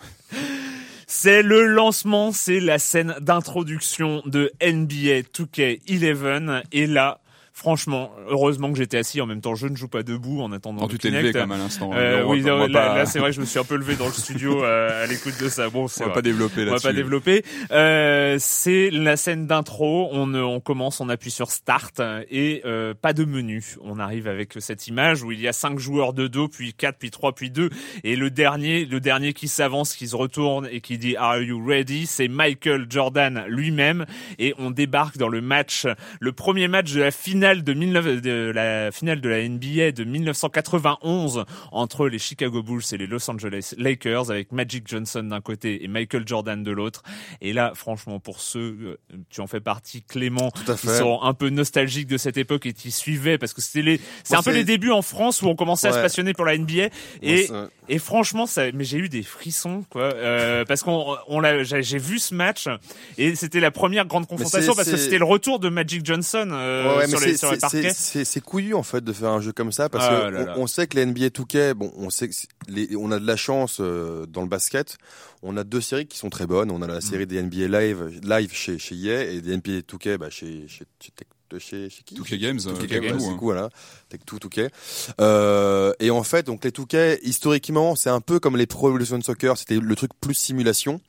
A: C'est le lancement, c'est la scène d'introduction de NBA 2K11 et là, franchement, heureusement que j'étais assis en même temps, je ne joue pas debout en attendant le
C: tu t'es levé quand même à l'instant.
A: Euh,
C: on va
A: oui,
C: pas-
A: là, c'est vrai, je me suis un peu levé dans le studio (laughs) euh, à l'écoute de ça. Bon,
C: on va pas développer
A: On va
C: là-dessus.
A: pas développer. Euh, c'est la scène d'intro. On, euh, on commence, on appuie sur Start et euh, pas de menu. On arrive avec cette image où il y a cinq joueurs de dos, puis quatre, puis trois, puis deux, et le dernier, le dernier qui s'avance, qui se retourne et qui dit Are you ready? C'est Michael Jordan lui-même et on débarque dans le match, le premier match de la finale de, 19 de la finale de la NBA de 1991 entre les Chicago Bulls et les Los Angeles Lakers avec Magic Johnson d'un côté et Michael Jordan de l'autre. Et là, franchement, pour ceux, euh, tu en fais partie, Clément, qui sont un peu nostalgiques de cette époque et qui suivaient parce que c'était les, c'est un peu les débuts en France où on commençait à se passionner pour la NBA et et franchement, ça, mais j'ai eu des frissons, quoi, euh, parce qu'on, on l'a, j'ai vu ce match et c'était la première grande confrontation parce que c'était le retour de Magic Johnson euh,
B: Ouais,
A: sur, les, sur les
B: c'est-
A: parquets.
B: c'est- couillu en fait de faire un jeu comme ça parce
A: Ah
B: que
A: là là.
B: on, on sait que les NBA 2K, bon, on sait que les, on a de la chance euh, dans le basket. On a deux séries qui sont très bonnes. On a
A: Mm.
B: la série des NBA Live, live chez chez EA et des NBA 2K bah, chez chez chez, Tech- chez, chez qui
C: 2K Games, euh,
B: 2K
C: Tech2,
B: Games,
C: hein.
B: du coup, voilà. Tech2, 2K. Euh, et en fait, donc les 2K, historiquement, c'est un peu comme les Pro Evolution Soccer, c'était le truc plus simulation.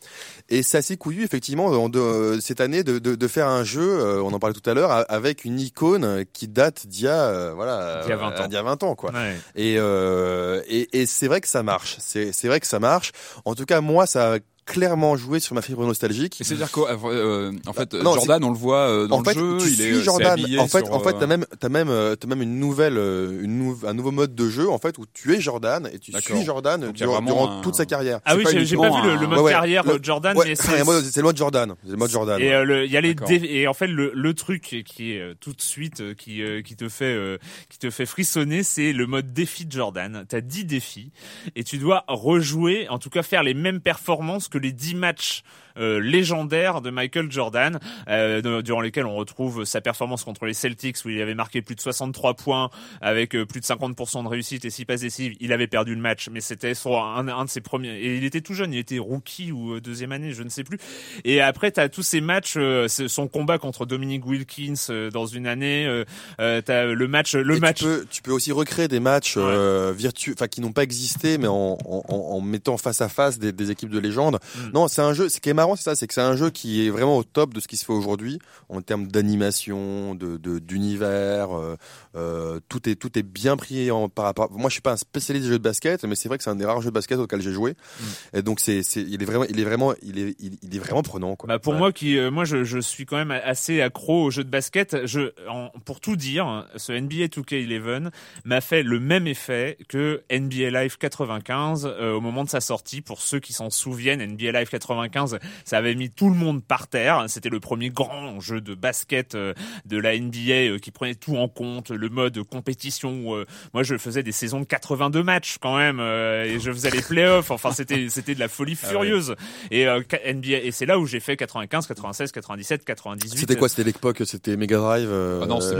B: Et c'est assez couillu, effectivement, en de- euh, cette année, de, de, de faire un jeu, euh, on en parlait tout à l'heure, a- avec une icône qui date d'il y a, euh, voilà,
A: D'il y a 20
B: euh,
A: ans.
B: d'il y a 20 ans, quoi.
A: Ouais.
B: Et, euh, et, et c'est vrai que ça marche. C'est c'est vrai que ça marche. En tout cas, moi, ça a clairement joué sur ma fibre nostalgique.
C: Et c'est-à-dire quoi euh, En fait,
B: non,
C: Jordan, on le voit euh, dans
B: en fait,
C: le jeu,
B: tu
C: il
B: suis
C: est, euh,
B: Jordan.
C: habillé
B: En fait,
C: sur,
B: en fait,
C: euh,
B: t'as même, t'as même, euh, t'as même une nouvelle, euh, une nou- un nouveau mode de jeu en fait où tu es Jordan et tu
C: D'accord.
B: suis Jordan
C: Donc, il
B: durant,
C: un-
B: toute sa carrière.
A: Ah
C: C'est
A: oui,
C: pas
A: j'ai j'ai pas vu le, le mode
B: Ouais, ouais.
A: carrière
B: Le-
A: de Jordan,
B: Ouais,
A: mais
B: c'est le
A: c'est
B: mode, c'est le mode Jordan. C'est le mode Jordan.
A: Et
B: ouais.
A: euh, il y a les et en fait le, le truc qui est euh, tout de suite euh, qui euh, qui te fait euh, qui te fait frissonner, c'est le mode défi de Jordan. T'as 10 défis et tu dois rejouer, en tout cas faire les mêmes performances que les 10 matchs euh, légendaires de Michael Jordan, euh, durant lesquels on retrouve sa performance contre les Celtics où il avait marqué plus de 63 points avec euh, plus de 50% de réussite et 6 passes décisives. Il avait perdu le match, mais c'était un, un de ses premiers. Et il était tout jeune, il était rookie ou deuxième année, je ne sais plus. Et après, t'as tous ces matchs, euh, c'est son combat contre Dominic Wilkins dans une année. T'as le match, le
B: Et
A: match.
B: Tu peux, tu peux aussi recréer des matchs euh, virtuels, enfin qui n'ont pas existé, mais en, en, en- mettant face à face des, des équipes de légende.
A: Mm.
B: Non, c'est un jeu. Ce qui est marrant, c'est ça, c'est que c'est un jeu qui est vraiment au top de ce qui se fait aujourd'hui en termes d'animation, de de- d'univers. euh, euh, tout est tout est bien pris en, par rapport. Moi, je suis pas un spécialiste des jeux de basket, mais c'est vrai que c'est un des rares jeux de basket auxquels j'ai joué.
A: Mm.
B: Et donc c'est c'est il est vraiment il est vraiment il est il, il est vraiment prenant quoi.
A: Bah pour
B: Ouais.
A: moi qui euh, moi je, je suis quand même assez accro au jeu de basket. Je en, pour tout dire, ce NBA 2K11 m'a fait le même effet que NBA Live 95 euh, au moment de sa sortie. Pour ceux qui s'en souviennent, NBA Live 95, ça avait mis tout le monde par terre. C'était le premier grand jeu de basket euh, de la NBA euh, qui prenait tout en compte, le mode compétition. où, euh, moi je faisais des saisons de 82 matchs quand même euh, et je faisais les playoffs. Enfin c'était (laughs) c'était de la folie
C: Ah
A: furieuse. Et euh, NBA et c'est là où j'ai fait 95, 96, 97, 98.
B: C'était quoi? C'était l'époque, c'était Mega Drive. euh,
C: Ah non, c'était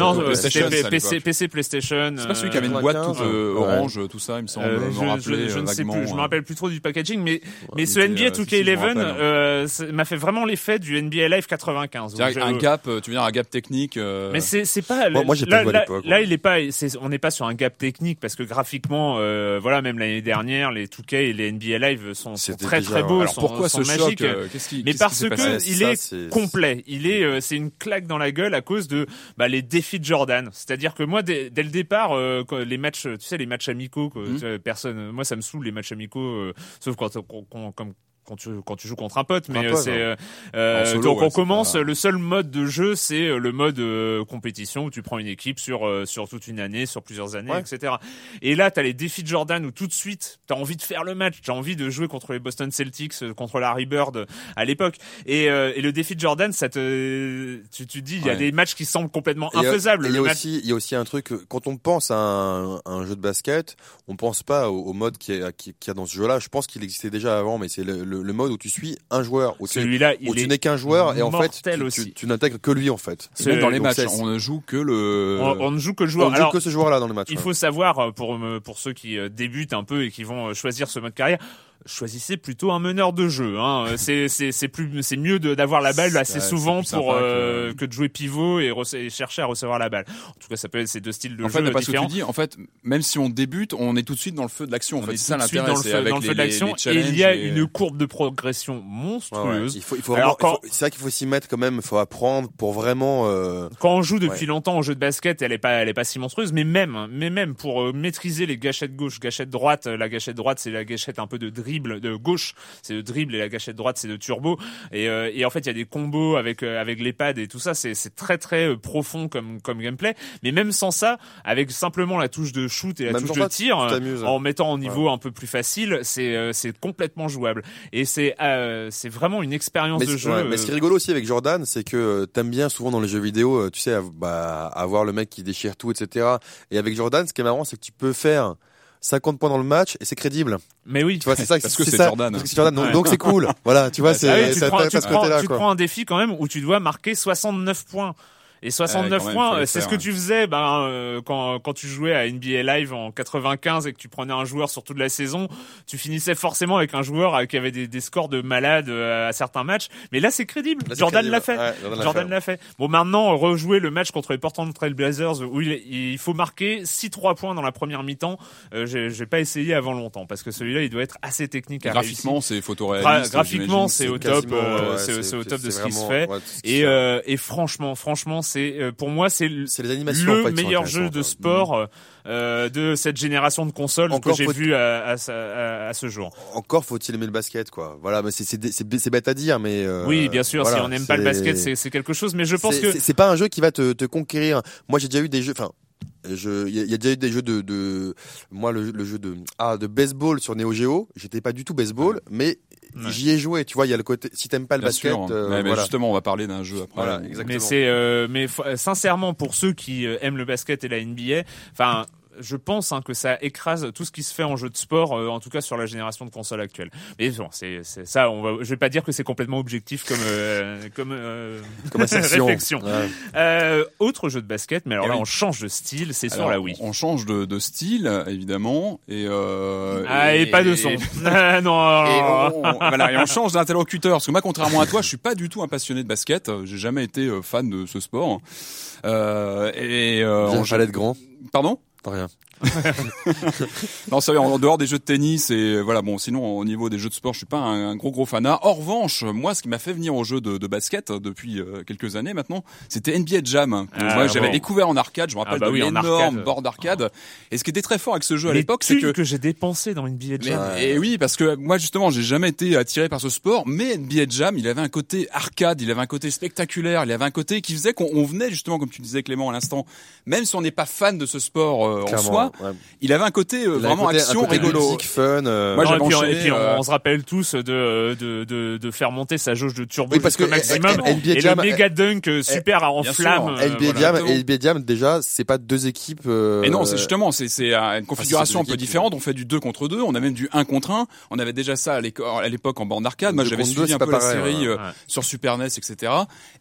C: Euh,
A: PC. PC, PlayStation.
C: C'est pas celui qui avait une boîte
B: 95,
C: toute euh,
B: ouais.
C: orange, tout ça, il me semble,
A: euh,
C: me
A: je, je- je ne sais plus, je me rappelle plus trop du packaging, mais mais ce NBA
C: euh, si, si, je me
A: 2K11
C: rappelle.
A: Euh, m'a fait vraiment l'effet du NBA Live 95. où
C: C'est-à-dire
A: je-
C: un gap, euh, tu veux dire un gap technique. euh,
A: Mais c'est pas
B: Moi- moi, j'ai pas
A: là, là,
B: l'époque,
A: là,
B: ouais.
A: il est pas on n'est pas sur un gap technique parce que graphiquement euh, voilà même l'année dernière les 2K et les NBA Live sont, très
B: déjà-
A: très beaux
C: Alors
A: sont,
C: pourquoi
A: sont
C: ce
A: magiques.
C: choc euh, qui
A: mais parce
C: s'est
A: que il
B: ça,
A: est complet. Il est, euh, c'est une claque dans la gueule à cause de bah, les défis de Jordan. C'est-à-dire que moi, dès, dès le départ, euh, quand les matchs, tu sais, les matchs amicaux, quoi, tu sais, personne, moi, ça me saoule les matchs amicaux, euh, sauf quand, quand, quand- comme quand tu quand tu joues contre un pote mais euh, c'est
B: hein.
A: euh, euh,
C: solo,
A: donc
C: ouais,
A: on commence.
C: pas-
A: le seul mode de jeu c'est euh, le mode euh, compétition où tu prends une équipe sur euh, sur toute une année sur plusieurs années
B: Ouais.
A: etc et là t'as les défis de Jordan où tout de suite t'as envie de faire le match. T'as envie de jouer contre les Boston Celtics contre Larry Bird à l'époque. Et, euh, et le défi de Jordan ça te tu tu dis il y a des matchs qui semblent complètement infaisables.
B: Il y, a
A: match
B: aussi, il y a aussi un truc, quand on pense à un, à un jeu de basket, on pense pas au, au mode qu'il y, a- qu'il y a dans ce jeu-là. Je pense qu'il existait déjà avant, mais c'est le, le, le, le mode où tu suis un joueur, où tu,
A: Celui-là,
B: où tu n'es qu'un joueur et en fait tu,
A: aussi.
B: tu, tu n'intègres que lui en fait.
C: Dans les matchs, on ne joue que le.
A: on, on ne joue que le
B: On
A: joueur.
B: ne
A: Alors,
B: joue que ce joueur-là dans le match.
A: Il
B: ouais.
A: faut savoir euh, pour me- pour ceux qui euh, débutent un peu et qui vont euh, choisir ce mode carrière. Choisissez plutôt un meneur de jeu. Hein. Euh, C'est c'est c'est plus c'est mieux de- d'avoir la balle assez souvent pour euh,
C: que-
A: que... de jouer pivot et, chercher à recevoir la balle. En tout cas, ça peut être ces deux styles de
C: En
A: jeu
C: fait, parce que
A: différents.
C: tu dis, en fait, même si on débute, on est tout de suite dans le feu de l'action. En fait,
A: est
C: c'est ça l'intérêt.
A: dans le feu,
C: avec
A: dans le
C: les-
A: feu de l'action et il y a
C: et-
A: une courbe de progression
B: Ouais, ouais.
A: monstrueuse.
B: Il faut, il faut
A: quand-
B: c'est vrai qu'il faut s'y mettre quand même, il faut apprendre pour vraiment. euh,
A: Quand on joue depuis
B: Ouais.
A: longtemps au jeu de basket, elle est pas, elle est pas si monstrueuse, mais même, mais même pour euh, maîtriser les gâchettes gauche, gâchette droite, la gâchette droite c'est la gâchette un peu de dribble de gauche, c'est de dribble et la gâchette droite c'est de turbo. Et, euh, et en fait il y a des combos avec euh, avec les pads et tout ça, c'est très très euh, profond comme comme gameplay. Mais même sans ça, avec simplement la touche de shoot et la
B: Même
A: touche de tir, euh, en mettant en niveau un peu plus facile, c'est c'est complètement jouable. Et c'est c'est vraiment une expérience de jeu.
B: ouais, mais ce qui est rigolo aussi avec Jordan, c'est que t'aimes bien souvent dans les jeux vidéo, tu sais, bah, avoir le mec qui déchire tout, etc. Et avec Jordan, ce qui est marrant, c'est que tu peux faire 50 points dans le match et c'est crédible.
A: mais oui,
B: Tu vois, c'est ça.
C: Parce que c'est Jordan.
B: parce que c'est Jordan. Donc,
A: Ouais.
B: donc c'est cool. Voilà, tu vois, c'est
A: Ah oui, tu,
B: c'est
A: prends, tu,
B: intéressant
A: te
B: ce
A: prends,
B: côté-là,
A: tu prends un défi quand même où tu dois marquer 69 points. Et 69
C: Ouais, même,
A: points, euh, c'est ce que
C: ouais.
A: tu faisais ben, euh, quand, quand tu jouais à NBA Live en 95 et que tu prenais un joueur sur toute la saison. Tu finissais forcément avec un joueur euh, qui avait des, des scores de malade euh, à certains matchs. Mais là, c'est crédible.
B: Là,
A: Jordan l'a fait.
B: Ouais, Jordan l'a
A: Jordan
B: fait.
A: l'a fait. Bon, maintenant, rejouer le match contre les Portland Trail Blazers où il, il faut marquer 6-3 points dans la première mi-temps. Euh, j'ai j'ai pas essayé avant longtemps parce que celui-là, il doit être assez technique à.
C: Graphiquement, c'est
A: Gra-
C: photoréaliste.
A: graphiquement,
C: j'imagine.
A: c'est au top, euh,
B: ouais,
A: c'est au top de ce qui se fait. Et, euh, et franchement, franchement, c'est euh, pour moi c'est le
B: en fait,
A: meilleur jeu de
B: hein.
A: sport euh, de cette génération de consoles
B: Encore
A: que j'ai vu à, à, sa- à- à ce jour.
B: Encore faut-il aimer le basket, quoi. Voilà, mais c'est c'est bête à dire, mais euh,
A: oui, bien sûr,
B: voilà,
A: si on n'aime pas le basket, c'est quelque chose. Mais je pense que
B: c'est- pas un jeu qui va te, te conquérir. Moi, j'ai déjà eu des jeux. Enfin, il y, a- il y a déjà eu des jeux de, de moi le, le jeu de ah de baseball sur Neo Geo. J'étais pas du tout baseball, mais
A: Ouais.
B: j'y ai joué. Tu vois, il y a le côté. Si t'aimes pas le
C: Bien
B: basket,
C: sûr.
B: euh,
C: Ouais, mais
B: voilà.
C: justement, on va parler d'un jeu après.
B: Voilà,
C: Euh,
B: exactement.
A: mais c'est euh, mais euh, sincèrement pour ceux qui aiment le basket et la NBA, enfin. Je pense hein, que ça écrase tout ce qui se fait en jeu de sport, euh, en tout cas sur la génération de consoles actuelle. Mais bon, c'est ça. On va, je vais pas dire que c'est complètement objectif comme euh, comme euh,
B: Comme (laughs)
A: réflexion.
B: Ouais.
A: Euh, autre jeu de basket, mais alors
C: Eh
A: là
C: oui.
A: on change de style, c'est sur la Wii.
C: On change de, de style, évidemment, et euh,
A: Ah et, pas de son. (laughs) Ah, non.
C: Et on, voilà, et on change d'interlocuteur parce que moi, contrairement à toi, je suis pas du tout un passionné de basket. J'ai jamais été fan de ce sport. Euh, et euh, on-
B: être grand.
C: pardon?
B: Pas rien. (laughs)
C: Non, sérieux, en dehors des jeux de tennis et euh, voilà, bon, sinon au niveau des jeux de sport, je suis pas un, un gros gros fanat. En revanche, moi, ce qui m'a fait venir au jeu de, de basket euh, depuis euh, quelques années maintenant, c'était NBA Jam.
A: Ah,
C: moi, j'avais
A: bon.
C: découvert en arcade. Je me rappelle
A: Ah bah
C: de
A: oui,
C: l'énorme
A: arcade.
C: board d'arcade. Et ce qui était très fort avec ce jeu à l'époque, c'est que
A: que j'ai dépensé dans NBA Jam.
C: Et oui, parce que moi justement, j'ai jamais été attiré par ce sport, mais NBA Jam, il avait un côté arcade, il avait un côté spectaculaire, il avait un côté qui faisait qu'on on venait justement, comme tu disais Clément à l'instant, même si on n'est pas fan de ce sport euh, en
B: Clairement, ouais.
C: il avait un côté euh,
B: un
C: vraiment
B: côté- un
C: action
B: côté
C: rigolo.
B: musique, fun. euh,
C: Moi,
A: Non, et puis,
C: enchaîné,
A: et puis on,
C: euh,
A: on se rappelle tous de, de, de, de faire monter sa jauge de turbo
B: Oui, parce que
A: maximum.
B: NBA
A: et
B: Jam-
A: le méga dunk euh, super en flamme. euh,
B: NBA
A: voilà.
B: Jam,
C: exactement.
B: NBA Jam, déjà, c'est pas deux équipes. euh,
C: Et non, c'est justement, c'est c'est une configuration un
B: deux
C: peu
B: équipes,
C: différente. On fait du 2 contre 2, on a même du 1 contre 1. On avait déjà ça à l'époque en bande d'arcade. Moi, j'avais suivi un peu la série sur Super NES, etc.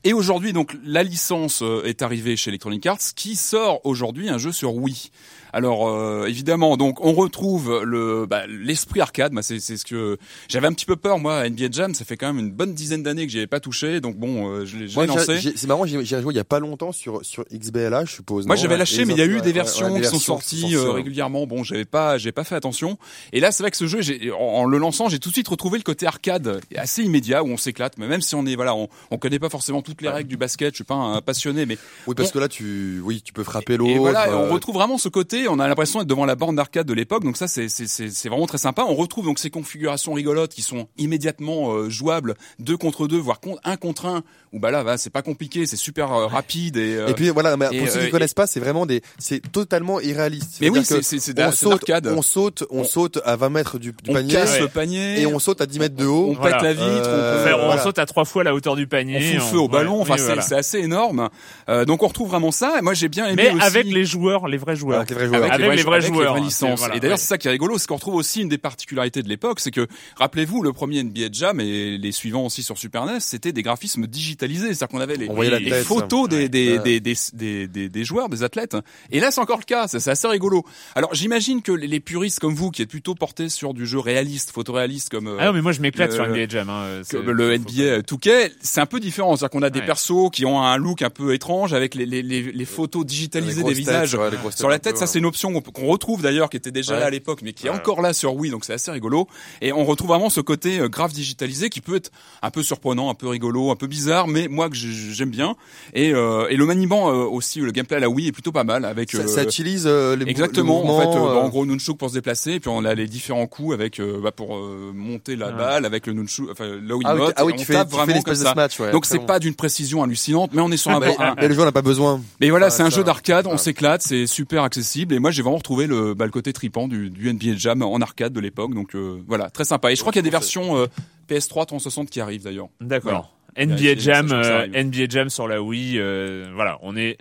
C: Et aujourd'hui, donc, la licence est arrivée chez Electronic Arts, qui sort aujourd'hui un jeu sur Wii. Alors euh, évidemment, donc on retrouve le bah, l'esprit arcade. Moi, c'est ce que j'avais un petit peu peur moi. à NBA Jam, ça fait quand même une bonne dizaine d'années que j'y avais pas touché. Donc bon, euh, je l'ai
B: j'ai-
C: lancé.
B: c'est marrant, j'ai joué il y a pas longtemps sur sur XBLA, je suppose.
C: Moi j'avais
B: Ouais,
C: lâché, mais il y a eu
B: ouais,
C: des
B: ouais,
C: versions
B: ouais, des
C: qui sont sorties
B: sont
C: euh, régulièrement. Bon, j'avais pas, j'ai pas fait attention. Et là, c'est vrai que ce jeu, en, en le lançant, j'ai tout de suite retrouvé le côté arcade assez immédiat où on s'éclate. Mais même si on est, voilà, on, on connaît pas forcément toutes les règles du basket. Je suis pas un passionné, mais
B: Oui, parce
C: On-
B: que là, tu, oui, tu peux frapper l'autre.
C: et voilà, et on
B: euh,
C: retrouve vraiment ce côté. On a l'impression d'être devant la borne d'arcade de l'époque. Donc ça, c'est c'est c'est c'est vraiment très sympa. On retrouve donc ces configurations rigolotes qui sont immédiatement euh, jouables, deux contre deux, voire con- un contre un. Où bah là, bah, c'est pas compliqué, c'est super euh, rapide et. euh,
B: Et puis voilà, mais
C: et,
B: pour ceux
C: euh,
B: qui connaissent pas, c'est vraiment des, c'est totalement irréaliste.
C: mais oui, c'est c'est c'est de
B: on saute,
C: l'arcade.
B: on saute, on
C: On-
B: saute à 20 mètres du, du
C: On
B: panier
C: casse
A: Ouais.
C: le panier
B: et on saute à 10 mètres de haut.
C: on
A: Voilà.
C: pète la vitre,
B: Euh,
C: on peut
A: Faire- on
B: voilà.
A: saute à trois fois la hauteur du
C: on
A: panier.
C: fout le feu au ballon. Enfin, c'est assez énorme. Euh, donc on retrouve vraiment ça. Et moi, j'ai bien aimé
A: Mais avec les joueurs, les vrais joueurs.
B: Avec les vrais joueurs.
C: Avec,
A: Avec
C: les vrais,
A: les vrais
C: avec
A: joueurs,
C: vraies
A: hein,
C: licences.
A: c'est- voilà,
C: et d'ailleurs,
A: ouais.
C: c'est ça qui est rigolo, c'est qu'on retrouve aussi une des particularités de l'époque, c'est que, rappelez-vous, le premier NBA Jam et les suivants aussi sur Super NES, c'était des graphismes digitalisés. C'est-à-dire qu'on avait les,
B: tête,
C: photos des, des,
B: Ouais.
C: des, des, des, des- des joueurs, des athlètes. Et là, c'est encore le cas. C'est assez rigolo. Alors, j'imagine que les puristes comme vous, qui êtes plutôt portés sur du jeu réaliste, photoréaliste, comme, euh,
A: Ah non, mais moi je m'éclate
C: le-
A: sur NBA Jam. Hein.
C: le NBA 2K, c'est un peu différent. C'est-à-dire qu'on a des persos qui ont un look un peu étrange avec les, les, les, les photos digitalisées des visages sur la tête. Ça, c'est une option qu'on retrouve d'ailleurs, qui était déjà
B: Ouais.
C: là à l'époque, mais qui est
A: Ouais.
C: encore là sur Wii, donc c'est assez rigolo. Et on retrouve vraiment ce côté euh, grave digitalisé qui peut être un peu surprenant, un peu rigolo, un peu bizarre, mais moi que j'ai- j'aime bien. Et, euh, et le maniement euh, aussi, le gameplay à la Wii est plutôt pas mal avec.
B: Ça,
C: euh,
B: ça utilise euh, les
C: Exactement.
B: le
C: En fait, euh, bah,
B: euh,
C: en gros, nunchuk pour se déplacer, et puis on a les différents coups avec euh, bah, pour euh, monter la
A: Ouais.
C: balle avec le nunchuk, enfin low
B: ah oui,
C: emote,
B: ah oui, tu
C: on
B: fais,
C: tape
B: tu fais
C: vraiment comme
B: l'espèce de
C: ça.
B: smash, ouais.
C: Donc c'est pas d'une précision hallucinante, mais on est sur un,
B: bon.
C: un-
B: Mais le joueur n'a pas besoin.
C: mais voilà, c'est un jeu d'arcade, on s'éclate, c'est super accessible. Et moi, j'ai vraiment retrouvé le, bah, le côté tripant du, du NBA Jam en arcade de l'époque. Donc euh, voilà, très sympa. Et je crois qu'il y a des versions euh, PS3 360 qui arrivent d'ailleurs.
A: D'accord. NBA Jam,
C: ça
A: euh,
C: arrive.
A: NBA Jam sur la Wii, euh, voilà, on est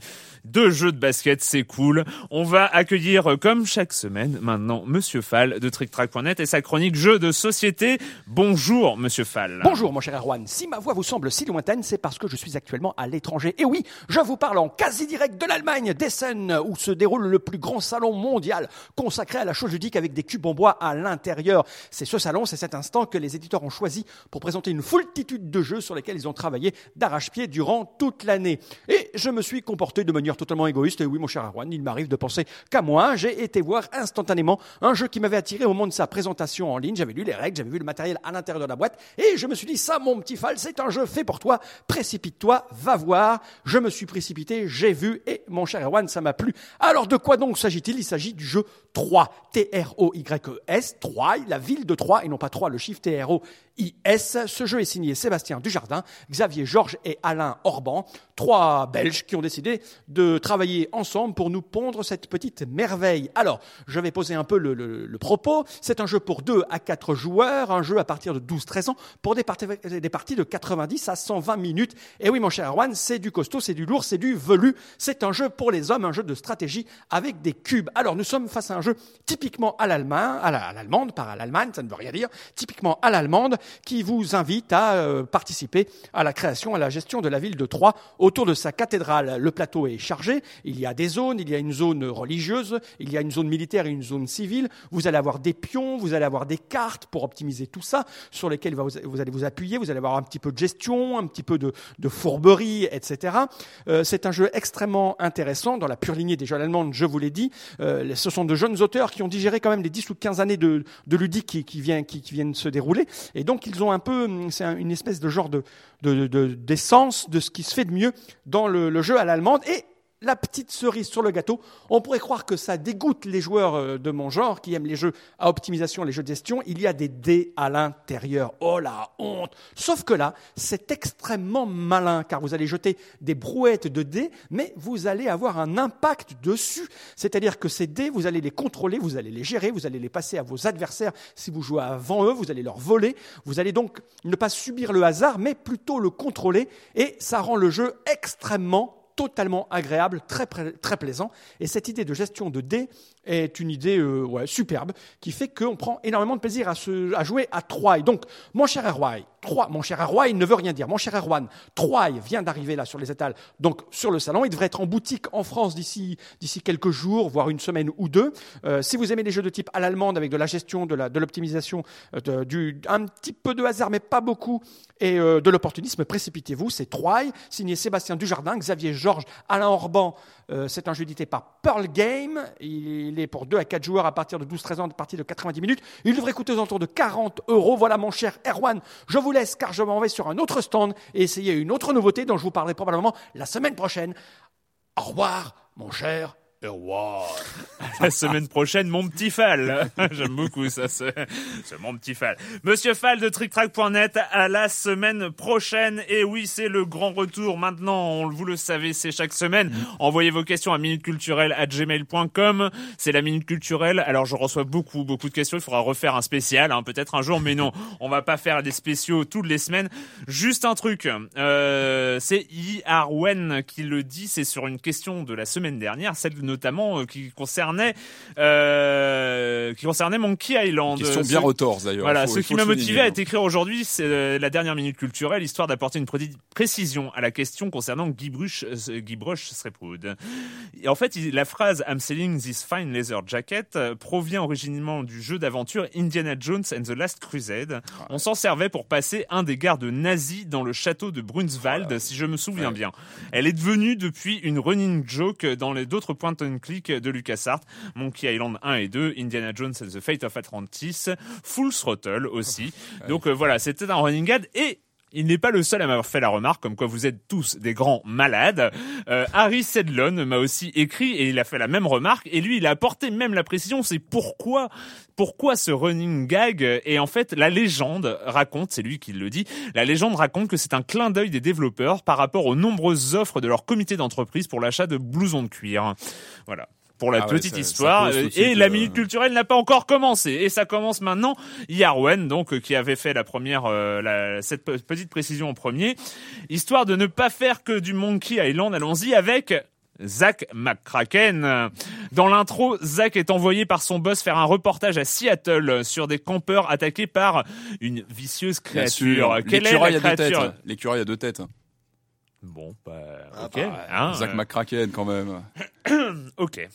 A: deux jeux de basket, c'est cool. On va accueillir, euh, comme chaque semaine, maintenant, Monsieur Fall de TrickTrack.net et sa chronique jeux de société. Bonjour, Monsieur Fall.
D: Bonjour mon cher Erwan, si ma voix vous semble si lointaine, c'est parce que je suis actuellement à l'étranger. Et oui, je vous parle en quasi direct de l'Allemagne, d'Essen, où se déroule le plus grand salon mondial consacré à la chose ludique avec des cubes en bois à l'intérieur. C'est ce salon, c'est cet instant que les éditeurs ont choisi pour présenter une foultitude de jeux sur lesquels ils ont travaillé d'arrache-pied durant toute l'année. Et je me suis comporté de manière totalement égoïste. Et oui, mon cher Erwan, il m'arrive de penser qu'à moi, j'ai été voir instantanément un jeu qui m'avait attiré au moment de sa présentation en ligne. J'avais lu les règles, j'avais vu le matériel à l'intérieur de la boîte et je me suis dit, ça, mon petit Fall, c'est un jeu fait pour toi. Précipite-toi, va voir. Je me suis précipité, j'ai vu et mon cher Erwan, ça m'a plu. Alors, de quoi donc s'agit-il? Il s'agit du jeu 3, T-R-O-Y-E-S, Troyes, la ville de Troyes et non pas 3, le chiffre T-R-O-I-S. Ce jeu est signé Sébastien Dujardin, Xavier Georges et Alain Orban, trois Belges qui ont décidé de travailler ensemble pour nous pondre cette petite merveille. Alors, je vais poser un peu le, le- le propos. C'est un jeu pour 2 à 4 joueurs, un jeu à partir de 12-13 ans, pour des parties, des parties de 90 à 120 minutes. Et oui, mon cher Erwan, c'est du costaud, c'est du lourd, c'est du velu. C'est un jeu pour les hommes, un jeu de stratégie avec des cubes. Alors, nous sommes face à un jeu typiquement à l'allemand, à la- l'allemande, pas à l'Allemagne, ça ne veut rien dire, typiquement à l'allemande, qui vous invite à euh, participer à la création, à la gestion de la ville de Troyes autour de sa cathédrale. Le plateau est chargé, il y a des zones, il y a une zone religieuse, il y a une zone militaire et une zone civile. Vous allez avoir des pions, vous allez avoir des cartes pour optimiser tout ça, sur lesquelles vous, allez vous appuyer, vous allez avoir un petit peu de gestion, un petit peu de, de fourberie, etc. Euh, c'est un jeu extrêmement intéressant dans la pure lignée des jeux allemands, je vous l'ai dit. Euh, ce sont de jeunes auteurs qui ont digéré quand même les 10 ou 15 années de, de ludique qui, qui, vient, qui, qui viennent se dérouler. Et donc, ils ont un peu, hum, c'est un- une espèce de genre de- d'essence de ce qui se fait de mieux dans le, le jeu à l'allemande. Et la petite cerise sur le gâteau, on pourrait croire que ça dégoûte les joueurs euh, de mon genre qui aiment les jeux à optimisation, les jeux de gestion. Il y a des dés à l'intérieur. Oh la honte Sauf que là, c'est extrêmement malin car vous allez jeter des brouettes de dés, mais vous allez avoir un impact dessus. C'est-à-dire que ces dés, vous allez les contrôler, vous allez les gérer, vous allez les passer à vos adversaires si vous jouez avant eux, vous allez leur voler. Vous allez donc ne pas subir le hasard, mais plutôt le contrôler. Et ça rend le jeu extrêmement totalement agréable, très, très plaisant. Et cette idée de gestion de dés est une idée euh, ouais, superbe qui fait qu'on prend énormément de plaisir à, jouer à Troyes. Donc, mon cher Erwan, Troyes, mon cher Erwan, il ne veut rien dire. Mon cher Erwan, Troyes vient d'arriver là sur les étals, donc sur le salon. Il devrait être en boutique en France d'ici quelques jours, voire une semaine ou deux. Euh, si vous aimez les jeux de type à l'allemande avec de la gestion, de l'optimisation, euh, du un petit peu de hasard, mais pas beaucoup, et de l'opportunisme, précipitez-vous. C'est Troyes, signé Sébastien Dujardin, Xavier Georges, Alain Orban. Euh, c'est un jeu édité par Pearl Game. Il est pour 2 à 4 joueurs à partir de 12-13 ans, de partie de 90 minutes. Il devrait coûter aux alentours de 40 euros. Voilà, mon cher Erwan. Je vous laisse car je m'en vais sur un autre stand et essayer une autre nouveauté dont je vous parlerai probablement la semaine prochaine. Au revoir, mon cher Erwan.
A: La semaine prochaine, mon petit Fall. (laughs) J'aime beaucoup ça, c'est mon petit Fall. Monsieur Fall de TrickTrack.net, à la semaine prochaine. Et oui, c'est le grand retour maintenant. On, vous le savez, c'est chaque semaine. Envoyez vos questions à minuteculturelle@gmail.com. C'est la minute culturelle. Alors, je reçois beaucoup, beaucoup de questions. Il faudra refaire un spécial, hein, peut-être un jour, mais non, (laughs) on va pas faire des spéciaux toutes les semaines. Juste un truc. Euh, c'est I. Arwen qui le dit. C'est sur une question de la semaine dernière, celle de notamment euh, qui concernait euh, qui concernait Monkey Island.
C: Question
A: Ce-
C: bien retors d'ailleurs.
A: Voilà,
C: Faut-
A: ce qui m'a motivé à
C: hein.
A: t'écrire aujourd'hui, c'est euh, la dernière minute culturelle, histoire d'apporter une pré- précision à la question concernant Guy Bruch, euh, Guy Threepwood. Et en fait, la phrase I'm selling this fine leather jacket euh, provient originellement du jeu d'aventure Indiana Jones and the Last Crusade. On s'en servait pour passer un des gardes nazis dans le château de Brunswald, si je me souviens bien. Elle est devenue depuis une running joke dans les d'autres point and click de LucasArts, Monkey Island 1 et 2, Indiana Jones and the Fate of Atlantis, Full Throttle aussi. (laughs) Donc euh, voilà, c'était un running gag et il n'est pas le seul à m'avoir fait la remarque, comme quoi vous êtes tous des grands malades. Euh, Harry Sedlon m'a aussi écrit et il a fait la même remarque. Et lui, il a apporté même la précision, c'est pourquoi, pourquoi ce running gag. Et en fait, la légende raconte, c'est lui qui le dit, la légende raconte que c'est un clin d'œil des développeurs par rapport aux nombreuses offres de leur comité d'entreprise pour l'achat de blousons de cuir. Voilà. Pour la
C: Ah
A: petite
C: ça
A: histoire.
C: de
A: et
C: suite,
A: la
C: euh,
A: minute culturelle n'a pas encore commencé. Et ça commence maintenant. Yarwen, donc, euh, qui avait fait la première, euh, la- cette pe- petite précision en premier. Histoire de ne pas faire que du Monkey Island, allons-y avec Zach McCracken. Dans l'intro, Zach est envoyé par son boss faire un reportage à Seattle sur des campeurs attaqués par une vicieuse
C: Bien
A: créature.
C: sûr.
A: Quelle est
C: L'écureuil
A: la
C: a deux têtes.
A: créature
C: L'écureuil a deux têtes.
A: Bon, bah,
B: Ah,
A: ok.
B: bah,
A: hein,
C: Zach
A: euh,
C: McCracken quand même. (clears throat)
A: Ok.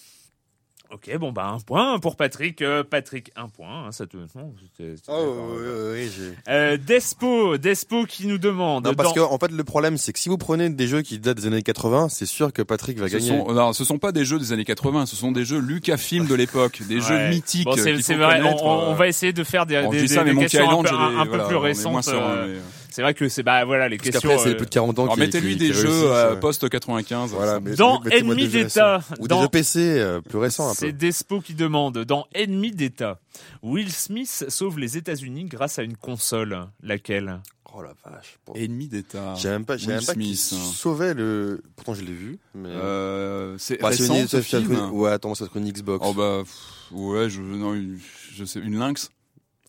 A: Ok, bon bah un point pour Patrick. Euh, Patrick, un point. hein, ça te... non, c'était
B: Oh, oui,
A: euh.
B: oui, oui,
A: Euh, Despo, Despo qui nous demande.
B: Non, parce
A: dans-
B: que en fait le problème c'est que si vous prenez des jeux qui datent des années 80, c'est sûr que Patrick va
C: Ce
B: gagner.
C: sont, non, ce sont pas des jeux des années 80, ce sont des jeux Lucasfilm de l'époque, des jeux mythiques.
A: Bon, c'est vrai. On,
C: euh,
A: va essayer de faire des,
C: bon,
A: des,
C: ça,
A: questions un
C: Island,
A: peu,
C: j'ai des-
A: un peu
C: voilà,
A: plus
C: on est
A: récentes. C'est vrai que c'est bah voilà les
B: Parce
A: questions.
B: qu'après c'est
A: euh,
B: les plus de 40 ans
C: Alors
B: qui
C: mettez-lui
B: qui-
C: des
B: qui
C: jeux euh, post 95.
B: Voilà, mais
A: Dans Ennemi d'État,
B: ou
A: dans-
B: des jeux PC euh, plus récents
A: C'est. Despo qui demande dans Ennemi d'État. Will Smith sauve les États-Unis grâce à une console. Laquelle?
B: Oh la vache. Bon.
C: Ennemi d'État.
B: J'ai même pas, j'ai
C: Will
B: même pas
C: hein.
B: sauvait le. Pourtant je l'ai vu. Mais...
C: Euh, c'est
B: Bah, c'est
C: récent
B: une,
C: ce film.
B: Ouais, attends, ça serait une Xbox.
C: Oh bah pff, ouais, je non, une- je sais une lynx.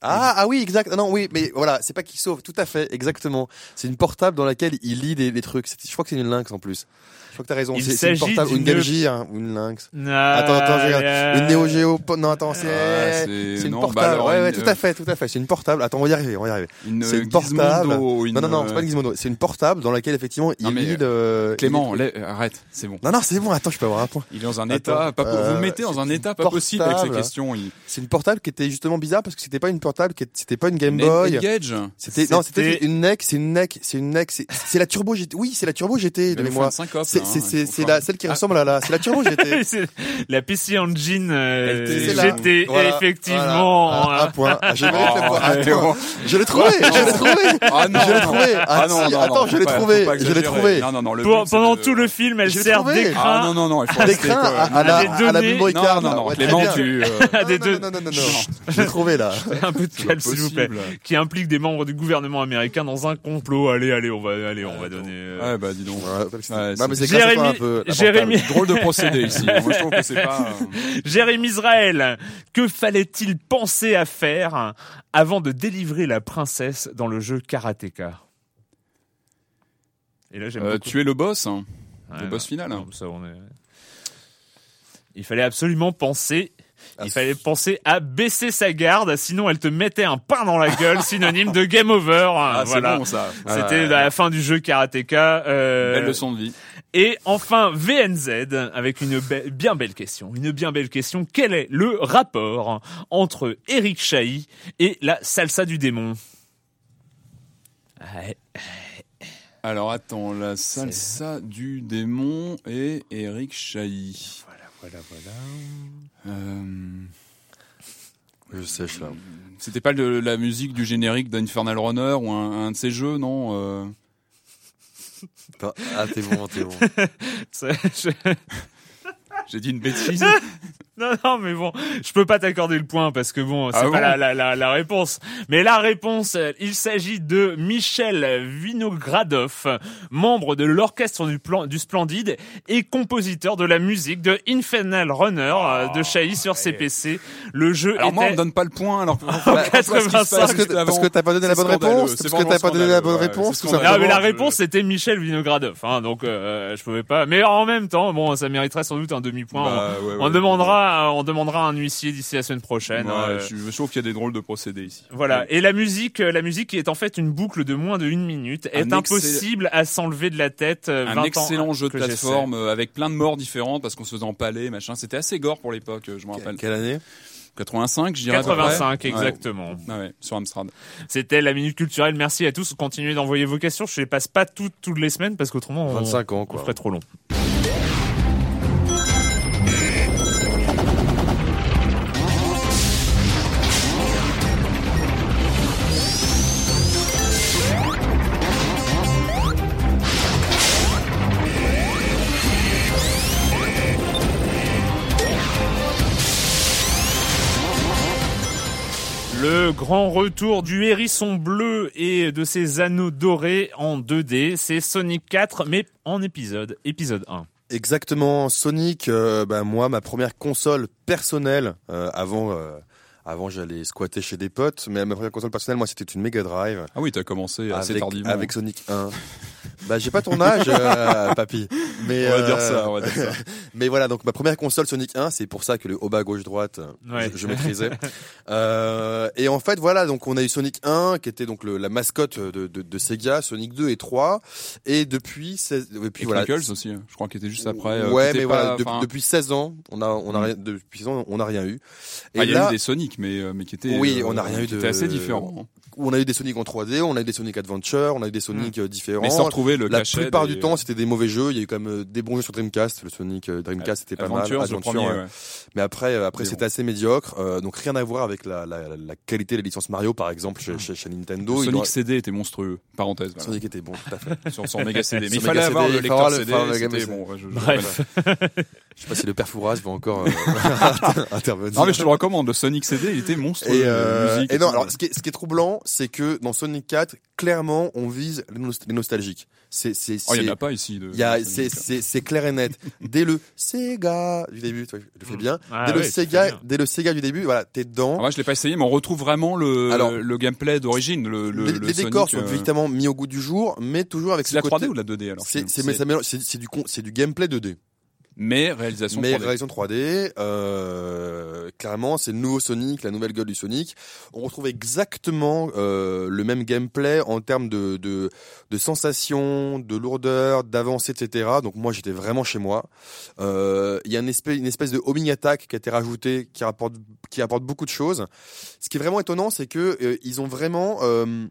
B: Ah, ah oui, exact. Non, oui, mais voilà, c'est pas qu'il sauve. Tout à fait, exactement. C'est une portable dans laquelle il lit des, des trucs. Je crois que c'est une lynx en plus. Je crois que t'as raison. C'est une portable, ou une Game Gear, ou une lynx.
A: Non,
B: Attends, attends, je regarde.
A: euh,
B: Une Neo Geo. Non, attends, c'est
C: Ah,
B: c'est une
C: non, bah
B: portable.
C: alors,
B: ouais, ouais,
C: une,
B: tout à fait, tout à fait. C'est une portable. Attends, on va y arriver, on va y arriver. C'est une
C: euh,
B: portable.
C: Une,
B: Non, non, non, c'est pas
C: euh,
B: une Gizmodo. C'est une portable dans laquelle effectivement il
C: Non,
B: lit de.
C: Clément,
B: il-
C: arrête, c'est bon.
B: Non, non, c'est bon. Attends, je peux avoir un point.
C: Il est dans un état, pas, vous
B: euh,
C: le mettez dans un état pas possible avec ces
B: portable.
C: questions.
B: C'est une portable qui était justement bizarre parce que c'était pas une portable, c'était pas une Game Boy. C'était non,
A: C'était-
B: une NEC, c'est une NEC, c'est une NEC, c'est la Turbo GT. Oui, c'est la Turbo GT de mémoire. C'est c'est
C: hein,
B: c'est la celle qui ressemble à la c'est la Turbo GT. (laughs)
A: C'est la PC Engine euh, GT,
B: voilà,
A: effectivement.
B: voilà. Un, un point. Ah, Je mérite le point.
C: Ah, ouais.
B: je l'ai trouvé, je l'ai trouvé.
C: Ah non,
B: Je l'ai
C: non.
B: trouvé. Ah,
C: Ah non,
B: si,
C: non,
B: attends, je l'ai trouvé, je l'ai trouvé.
C: Non,
A: pendant tout le film, elle sert d'écran
C: Ah non, non, non, quoi.
B: à, la Boy
C: Non, non, Clément, tu. euh, (laughs)
A: Ah, des
B: Non,
A: deux-
B: non, non, non, l'ai trouvé là.
A: un peu de calme, s'il vous plaît. Qui implique des membres du gouvernement américain dans un complot. Allez, allez, on va, allez, on va donner. euh,
C: Ouais, bah dis donc. Ouais,
B: mais
C: c'est-
A: Jérémy-
B: un peu. la
A: Jérémy-
B: portable.
C: Drôle de procédé ici. Moi, je trouve que c'est pas. euh, (laughs)
A: Jérémy Israël, que fallait-il penser à faire avant de délivrer la princesse dans le jeu Karateka Et là, j'aime
C: euh,
A: beaucoup.
C: tuer le boss, hein,
A: Ouais,
C: le boss
A: non,
C: final.
A: non, ça, on est- Il fallait absolument penser.
B: Ah,
A: Il fallait penser à baisser sa garde, sinon elle te mettait un pain dans la gueule, (laughs) synonyme de game over.
C: Ah, c'est
A: voilà.
C: bon ça.
A: C'était à la fin du jeu Karateka. euh,
C: Belle leçon de vie.
A: Et enfin, VNZ, avec une be- bien belle question. Une bien belle question. Quel est le rapport entre Eric Chahi et la salsa du démon? Ouais,
C: Alors attends, la salsa du démon et Eric Chahi.
A: Voilà, voilà, voilà.
C: Euh,
B: Je sèche là.
C: C'était pas le- la musique du générique d'Infernal Runner ou un, un de ces jeux, non euh,
B: Ah t'es bon, t'es bon. (laughs) (laughs)
C: J'ai dit une bêtise. (laughs) (laughs)
A: Non, non, mais bon, je peux pas t'accorder le point parce que bon, c'est
C: Ah
A: pas
C: bon
A: la, la, la, la réponse. Mais la réponse, euh, il s'agit de Michel Vinogradov, membre de l'orchestre du, plan, du Splendide et compositeur de la musique de Infernal Runner euh, de Chahi sur CPC. Le jeu
C: Alors moi, on
A: était...
C: me donne pas le point, alors que... (laughs)
A: 85,
B: Parce que, parce que t'as pas donné la
C: C'est
B: bonne réponse
C: c'est
B: Parce que t'as pas donné la bonne
C: ouais,
B: réponse,
C: c'est.
A: Ah, mais la réponse c'était Michel Vinogradov, hein, donc euh, je pouvais pas. Mais en même temps, bon, ça mériterait sans doute un demi-point.
C: Bah,
A: on,
C: ouais,
A: on
C: ouais,
A: demandera, on demandera un huissier d'ici la semaine prochaine.
C: Ouais,
A: euh,
C: je, trouve qu'il y a des drôles de procédés ici.
A: Voilà. Et la musique, euh, la musique qui est en fait une boucle de moins de une minute est
C: Un
A: impossible à s'enlever de la tête. euh, 20
C: Un
A: ans
C: excellent jeu de plateforme euh, avec plein de morts différentes parce qu'on se faisait empaler, machin. C'était assez gore pour l'époque, euh, je me rappelle.
B: Quelle année?
C: 85, je dirais. à peu près.
A: 85
C: Ouais.
A: exactement.
C: Ah ouais, sur Amstrad.
A: C'était la minute culturelle. Merci à tous. Continuez d'envoyer vos questions. Je les passe pas toutes toutes les semaines parce qu'autrement on,
B: 25 ans,
A: on ferait trop long. Le grand retour du hérisson bleu et de ses anneaux dorés en 2D, c'est Sonic 4 mais en épisode, épisode 1.
B: Exactement, Sonic, euh, bah, moi, ma première console personnelle, euh, avant, euh, avant j'allais squatter chez des potes, mais ma première console personnelle, moi, c'était une Mega Drive.
C: Ah oui, t'as commencé assez
B: avec,
C: tardivement.
B: avec Sonic 1. (laughs) bah, j'ai pas ton âge, euh, papy. Mais,
C: on va dire
B: euh,
C: ça, on va dire ça. (laughs)
B: Mais voilà, donc ma première console Sonic 1, c'est pour ça que le haut bas gauche droite, euh,
A: Ouais.
B: je, je maîtrisais. euh, et en fait, voilà, donc on a eu Sonic 1 qui était donc le- la mascotte de, de, de Sega, Sonic 2 et 3, et depuis, 16 et puis
C: Et
B: voilà.
C: Knuckles aussi, hein. je crois qu'il était juste après. euh,
B: ouais, mais
C: pas-
B: voilà, de- depuis 16 ans, on a, on a
C: Mm.
B: rien, depuis 16 ans, on a rien eu. Et
C: ah, il y a eu des Sonic, mais, euh, mais qui étaient.
B: Oui,
C: euh,
B: on n'a rien eu de-
C: assez différents. hein.
B: on a eu des Sonic en 3D, on a eu des Sonic Adventure, on a eu des Sonic euh, différents.
C: Mm. Mais sans retrouver le
B: La
C: cachet
B: plupart
C: des-
B: du temps, c'était des mauvais jeux. Il y a eu quand même des bons jeux sur Dreamcast. Le Sonic Dreamcast, c'était pas mal. Adventure,
C: premier,
B: ouais. Mais après, après c'était assez médiocre. Euh, donc rien à voir avec la, la, la qualité des licences Mario, par exemple, chez, chez, chez Nintendo.
C: Le Sonic
B: doit-
C: CD était monstrueux. Parenthèse. voilà.
B: Sonic était bon, tout à fait.
C: Sur son méga CD. (laughs) Mais il fallait avoir le lecteur CD.
A: Bref. (laughs)
B: Je sais pas si le père Fouras va encore euh, (laughs) intervenir.
C: Non mais je te le recommande. Le Sonic CD, il était monstrueux.
B: Et, euh,
C: musique
B: et non, alors ce qui est, ce qui est troublant, c'est que dans Sonic 4, clairement, on vise les, nos- les nostalgiques. C'est, c'est,
C: Oh, il y
B: c'est-
C: en a pas ici. De,
B: il y a,
C: de
B: c'est,
C: Sonic.
B: c'est, c'est clair et net. Dès le Sega du début, tu vois, je le fais bien.
A: Ah
B: dès le
A: ouais, tu
B: Sega,
A: bien.
B: dès le Sega du début, voilà, t'es dedans.
C: Alors moi, je l'ai pas essayé, mais on retrouve vraiment le,
B: Alors,
C: le gameplay d'origine. Le, le,
B: les
C: le
B: les décors sont
C: euh,
B: évidemment mis au goût du jour, mais toujours avec
C: C'est
B: ce
C: la
B: côté.
C: 3D ou la 2D alors
B: c'est,
C: finalement
B: c'est, mais ça mélange- c'est, c'est du, con- c'est du gameplay 2D.
C: Mais réalisation
B: Mais
C: 3D.
B: réalisation 3D, euh, clairement, c'est le nouveau Sonic, la nouvelle gueule du Sonic. On retrouve exactement euh, le même gameplay en termes de, de, de sensations, de lourdeur, d'avancée, etc. Donc moi, j'étais vraiment chez moi. Euh, Il y a une espèce, une espèce de homing attack qui a été rajoutée, qui rapporte, qui apporte beaucoup de choses. Ce qui est vraiment étonnant, c'est que euh, ils ont vraiment euh,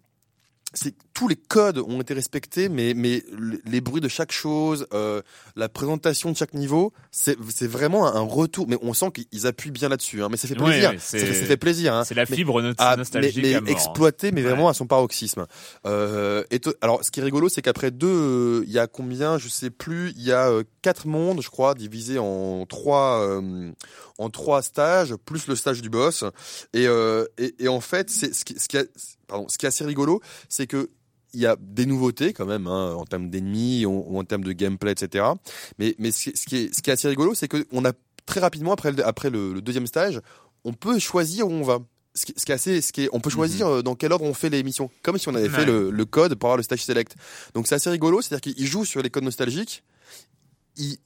B: c'est tous les codes ont été respectés, mais mais le- les bruits de chaque chose, euh, la présentation de chaque niveau, c'est c'est vraiment un retour. Mais on sent qu'ils appuient bien là-dessus. Hein, mais ça fait plaisir.
A: ouais, c'est-
B: ça, fait- ça fait plaisir. Hein.
A: C'est la
B: Mais-
A: fibre
B: ah, mais,
A: nostalgique
B: mais
A: à mort. hein.
B: exploité, mais
A: Ouais.
B: vraiment à son paroxysme. Euh, et alors, ce qui est rigolo, c'est qu'après deux, euh, il y a combien, je sais plus, il y a euh, quatre mondes, je crois, divisés en trois, euh, en trois stages, plus le stage du boss. Et, euh, et, et en fait, c'est ce qui, ce qui, est- pardon, ce qui est assez rigolo, c'est que il y a des nouveautés quand même hein, en termes d'ennemis ou, en termes de gameplay, etc. Mais, mais ce, qui, est, ce qui est assez rigolo, c'est que on a très rapidement après le, après le, le deuxième stage, on peut choisir où on va. Ce qui, ce qui est assez, ce qui est, on peut choisir euh, dans quel ordre on fait les missions, comme si on avait fait le, le code pour avoir le stage select. Donc c'est assez rigolo, c'est-à-dire qu'il joue sur les codes nostalgiques. Il,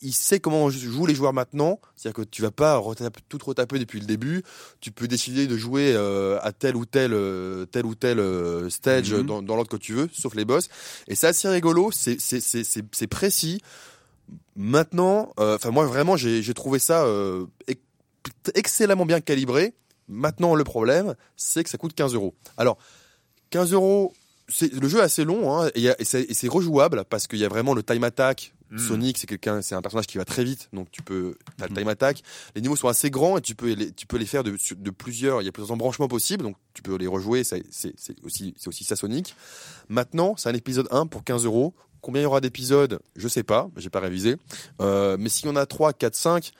B: il sait comment jouent les joueurs maintenant, c'est-à-dire que tu vas pas retaper- tout retaper depuis le début. Tu peux décider de jouer euh, à tel ou tel, euh, tel ou tel euh, stage
C: Mhm.
B: dans, dans l'ordre que tu veux, sauf les boss. Et c'est assez rigolo, c'est précis. Maintenant, enfin moi vraiment j'ai trouvé ça ex- excellemment bien calibré. Maintenant le problème c'est que ça coûte 15 euros. Alors 15 euros, c'est le jeu est assez long hein, et c'est rejouable parce qu'il y a vraiment le time attack.
A: Mm.
B: Sonic, c'est quelqu'un, c'est un personnage qui va très vite, donc tu peux, t'as le
C: Mhm.
B: time attack. Les niveaux sont assez grands et tu peux les, tu peux les faire de, de plusieurs, il y a plusieurs embranchements possibles, donc tu peux les rejouer. C'est c'est aussi, c'est aussi ça Sonic. Maintenant, c'est un épisode 1 pour 15 euros. Combien il y aura d'épisodes? Je sais pas, j'ai pas révisé. Euh, mais s'il y en a 3, 4, 5,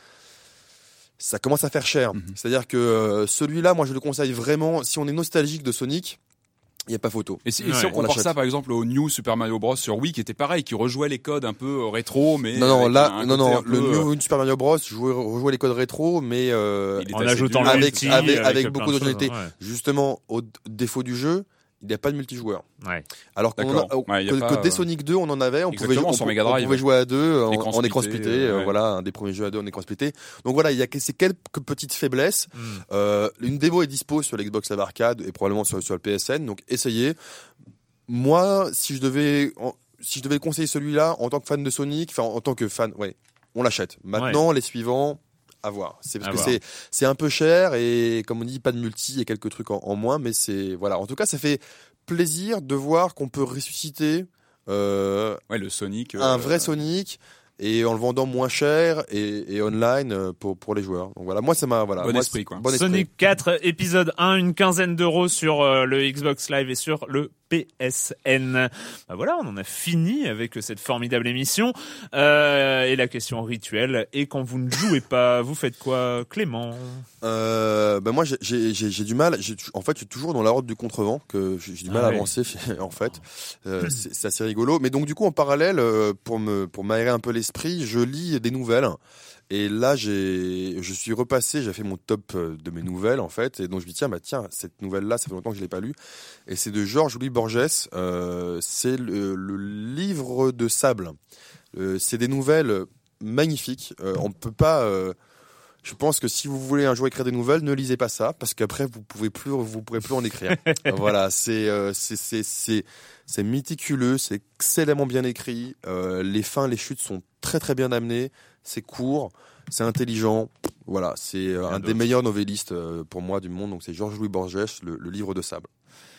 B: ça commence à faire cher.
C: Mhm.
B: C'est-à-dire que euh, celui-là, moi je le conseille vraiment, si on est nostalgique de Sonic, il n'y a pas photo.
C: Et si, et si on
B: on
C: compare ça par exemple au New Super Mario Bros. sur Wii qui était pareil, qui rejouait les codes un peu euh, rétro, mais
B: Non, non,
C: avec
B: là,
C: un
B: non, non, le New Super Mario Bros, jouait, rejouait les codes rétro, mais euh,
A: En ajoutant
B: Avec- avec- avec
A: plein
B: beaucoup
A: choses, ouais.
B: justement, au défaut du jeu, il n'y a pas de multijoueur.
A: Ouais.
B: Alors a,
C: Ouais,
B: que,
C: pas,
B: que dès
C: euh,
B: Sonic 2, on en avait, on pouvait, on, pouvait jouer à deux en,
C: Écran
B: en écran
C: splitté,
B: euh,
C: ouais.
B: voilà, un des premiers jeux à deux en écran splitté. Donc voilà, il y a ces quelques petites faiblesses.
A: Mm.
B: Euh, une démo est dispo sur l'Xbox Live Arcade et probablement sur, sur le PSN, donc essayez. Moi, si je devais, en- si je devais conseiller celui-là en tant que fan de Sonic, enfin en tant que fan, ouais, on l'achète. Maintenant, les suivants, à voir. C'est parce
A: À
B: que c'est c'est un peu cher et comme on dit, pas de multi et quelques trucs en, en moins, mais c'est voilà. En tout cas, ça fait plaisir de voir qu'on peut ressusciter euh,
C: Ouais, le Sonic. euh,
B: un vrai Sonic et en le vendant moins cher et, et online euh, pour pour les joueurs. Donc voilà, moi ça m'a voilà.
C: Bon
B: moi,
C: esprit, quoi.
B: Bon esprit.
A: Sonic 4, épisode 1, une quinzaine d'euros sur euh, le Xbox Live et sur le PSN. Bah voilà, on en a fini avec cette formidable émission. Euh, et la question rituelle, et quand vous ne jouez pas, vous faites quoi, Clément?
B: Euh, ben moi j'ai- du mal. En fait, je suis toujours dans la horde du contrevent que j'ai du mal
A: Ah
B: à avancer. (laughs) En fait, Euh, c'est c'est assez rigolo. Mais donc du coup, en parallèle, euh, pour me pour m'aérer un peu l'esprit, je lis des nouvelles. Et là, je suis repassé, j'ai fait mon top euh, de mes nouvelles en fait, et donc je me dis tiens, bah tiens, cette nouvelle-là, ça fait longtemps que je l'ai pas lue, et c'est de Georges Louis Borges. Euh, c'est le, le livre de sable. Euh, c'est des nouvelles magnifiques. Euh, on peut pas. je pense que si vous voulez un jour écrire des nouvelles, ne lisez pas ça parce qu'après vous pouvez plus, vous pourrez plus en écrire. (laughs) voilà, c'est c'est c'est méticuleux, c'est excellemment bien écrit. Les fins, les chutes sont très très bien amenées. C'est court, c'est intelligent. Voilà, c'est euh, un des meilleurs novellistes euh, pour moi du monde. Donc c'est Georges Louis Borges, le, le livre de sable.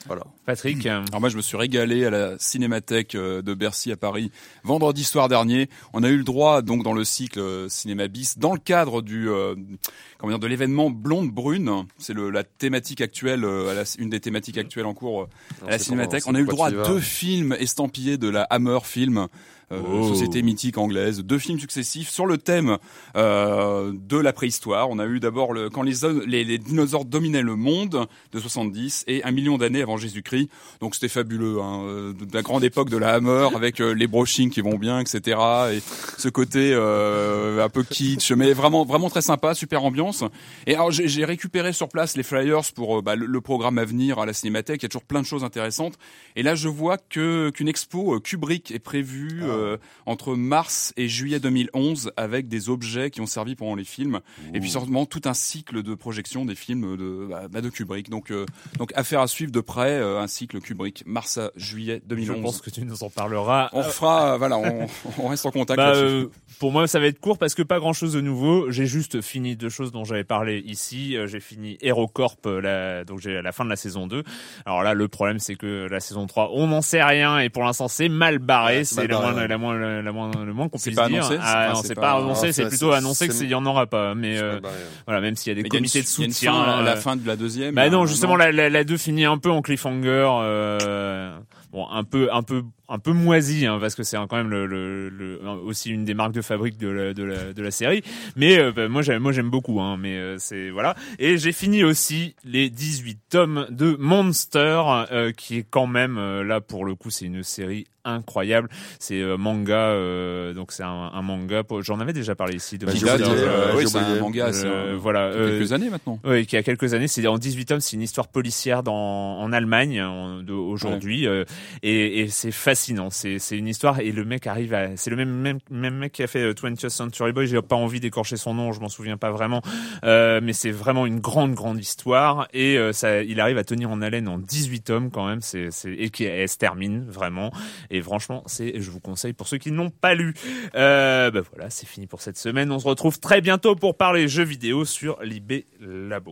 B: Voilà.
A: Patrick (clears throat) euh,
C: Alors moi, je me suis régalé à la Cinémathèque de Bercy à Paris vendredi soir dernier. On a eu le droit, donc dans le cycle Cinéma Bis, dans le cadre du euh, comment dire de l'événement Blonde Brune. C'est la thématique actuelle, euh, à la- une des thématiques actuelles en cours euh, à la Cinémathèque. On a eu le droit à deux films estampillés de la Hammer Film. Euh,
A: Oh.
C: société mythique anglaise, deux films successifs sur le thème euh, de la préhistoire. On a eu d'abord le, quand les, les, les dinosaures dominaient le monde de 70 et un million d'années avant Jésus-Christ. Donc c'était fabuleux, hein, euh, de la grande époque de la Hammer avec les brochings qui vont bien, etc. Et ce côté euh, un peu kitsch, mais vraiment vraiment très sympa, super ambiance. Et alors j'ai j'ai récupéré sur place les flyers pour bah, le, le programme à venir à la Cinémathèque. Il y a toujours plein de choses intéressantes. Et là je vois que qu'une expo Kubrick est prévue euh, entre mars et juillet 2011 avec des objets qui ont servi pendant les films. Et puis sûrement tout un cycle de projection des films de bah, bah, de Kubrick. Donc euh, donc affaire à suivre de près euh, un cycle Kubrick mars à juillet
A: je
C: 2011.
A: pense que tu nous en parleras.
C: On fera, voilà, on, on reste en contact.
A: Bah, pour moi, ça va être court parce que pas grand chose de nouveau. J'ai juste fini deux choses dont j'avais parlé ici. J'ai fini HeroCorp, la, donc j'ai la fin de la saison 2. Alors là, le problème, c'est que la saison 3, on n'en sait rien et pour l'instant, c'est mal barré.
B: Ouais, c'est mal
A: la, moins, la moins, la moins, le moins qu'on
C: C'est
A: puisse
C: pas
A: dire.
C: annoncé, c'est
A: Ah, non,
C: c'est pas-
A: pas annoncé, c'est plutôt annoncé qu'il y en aura pas. Mais euh, voilà, même s'il y a des
C: Mais il y a une-
A: comités de soutien.
C: fin la
A: euh,
C: fin de la deuxième.
A: bah non, justement, la, la, la 2 finit un peu en cliffhanger, euh, bon, un peu, un peu, un peu moisi, hein, parce que c'est quand même le, le, le- aussi une des marques de fabrique de la, de la, de la série. Mais euh, bah, moi, j'aime, moi, j'aime beaucoup, hein, mais euh, c'est voilà. Et j'ai fini aussi les 18 tomes de Monster, euh, qui est quand même euh, là pour le coup, c'est une série incroyable. C'est euh, manga, euh, donc c'est un, un manga. J'en avais déjà parlé ici. De
B: Bah, oublié,
C: euh,
B: euh,
C: oui,
B: j'ai
C: c'est un manga,
A: euh,
C: un-
A: voilà.
C: il y a quelques
A: euh,
C: années maintenant.
A: oui, qui a quelques années, c'est en 18 tomes, c'est une histoire policière dans, en Allemagne aujourd'hui, euh, et, et c'est fascinant. C'est, c'est une histoire et le mec arrive à, c'est le même, même, même mec qui a fait euh, 20th Century Boy. J'ai pas envie d'écorcher son nom, je m'en souviens pas vraiment, euh, mais c'est vraiment une grande, grande histoire et euh, ça, il arrive à tenir en haleine en 18 tomes quand même. C'est, c'est et qui elle se termine vraiment. Et franchement, c'est, je vous conseille pour ceux qui n'ont pas lu. Euh, bah voilà, c'est fini pour cette semaine. On se retrouve très bientôt pour parler jeux vidéo sur l'IB Labo.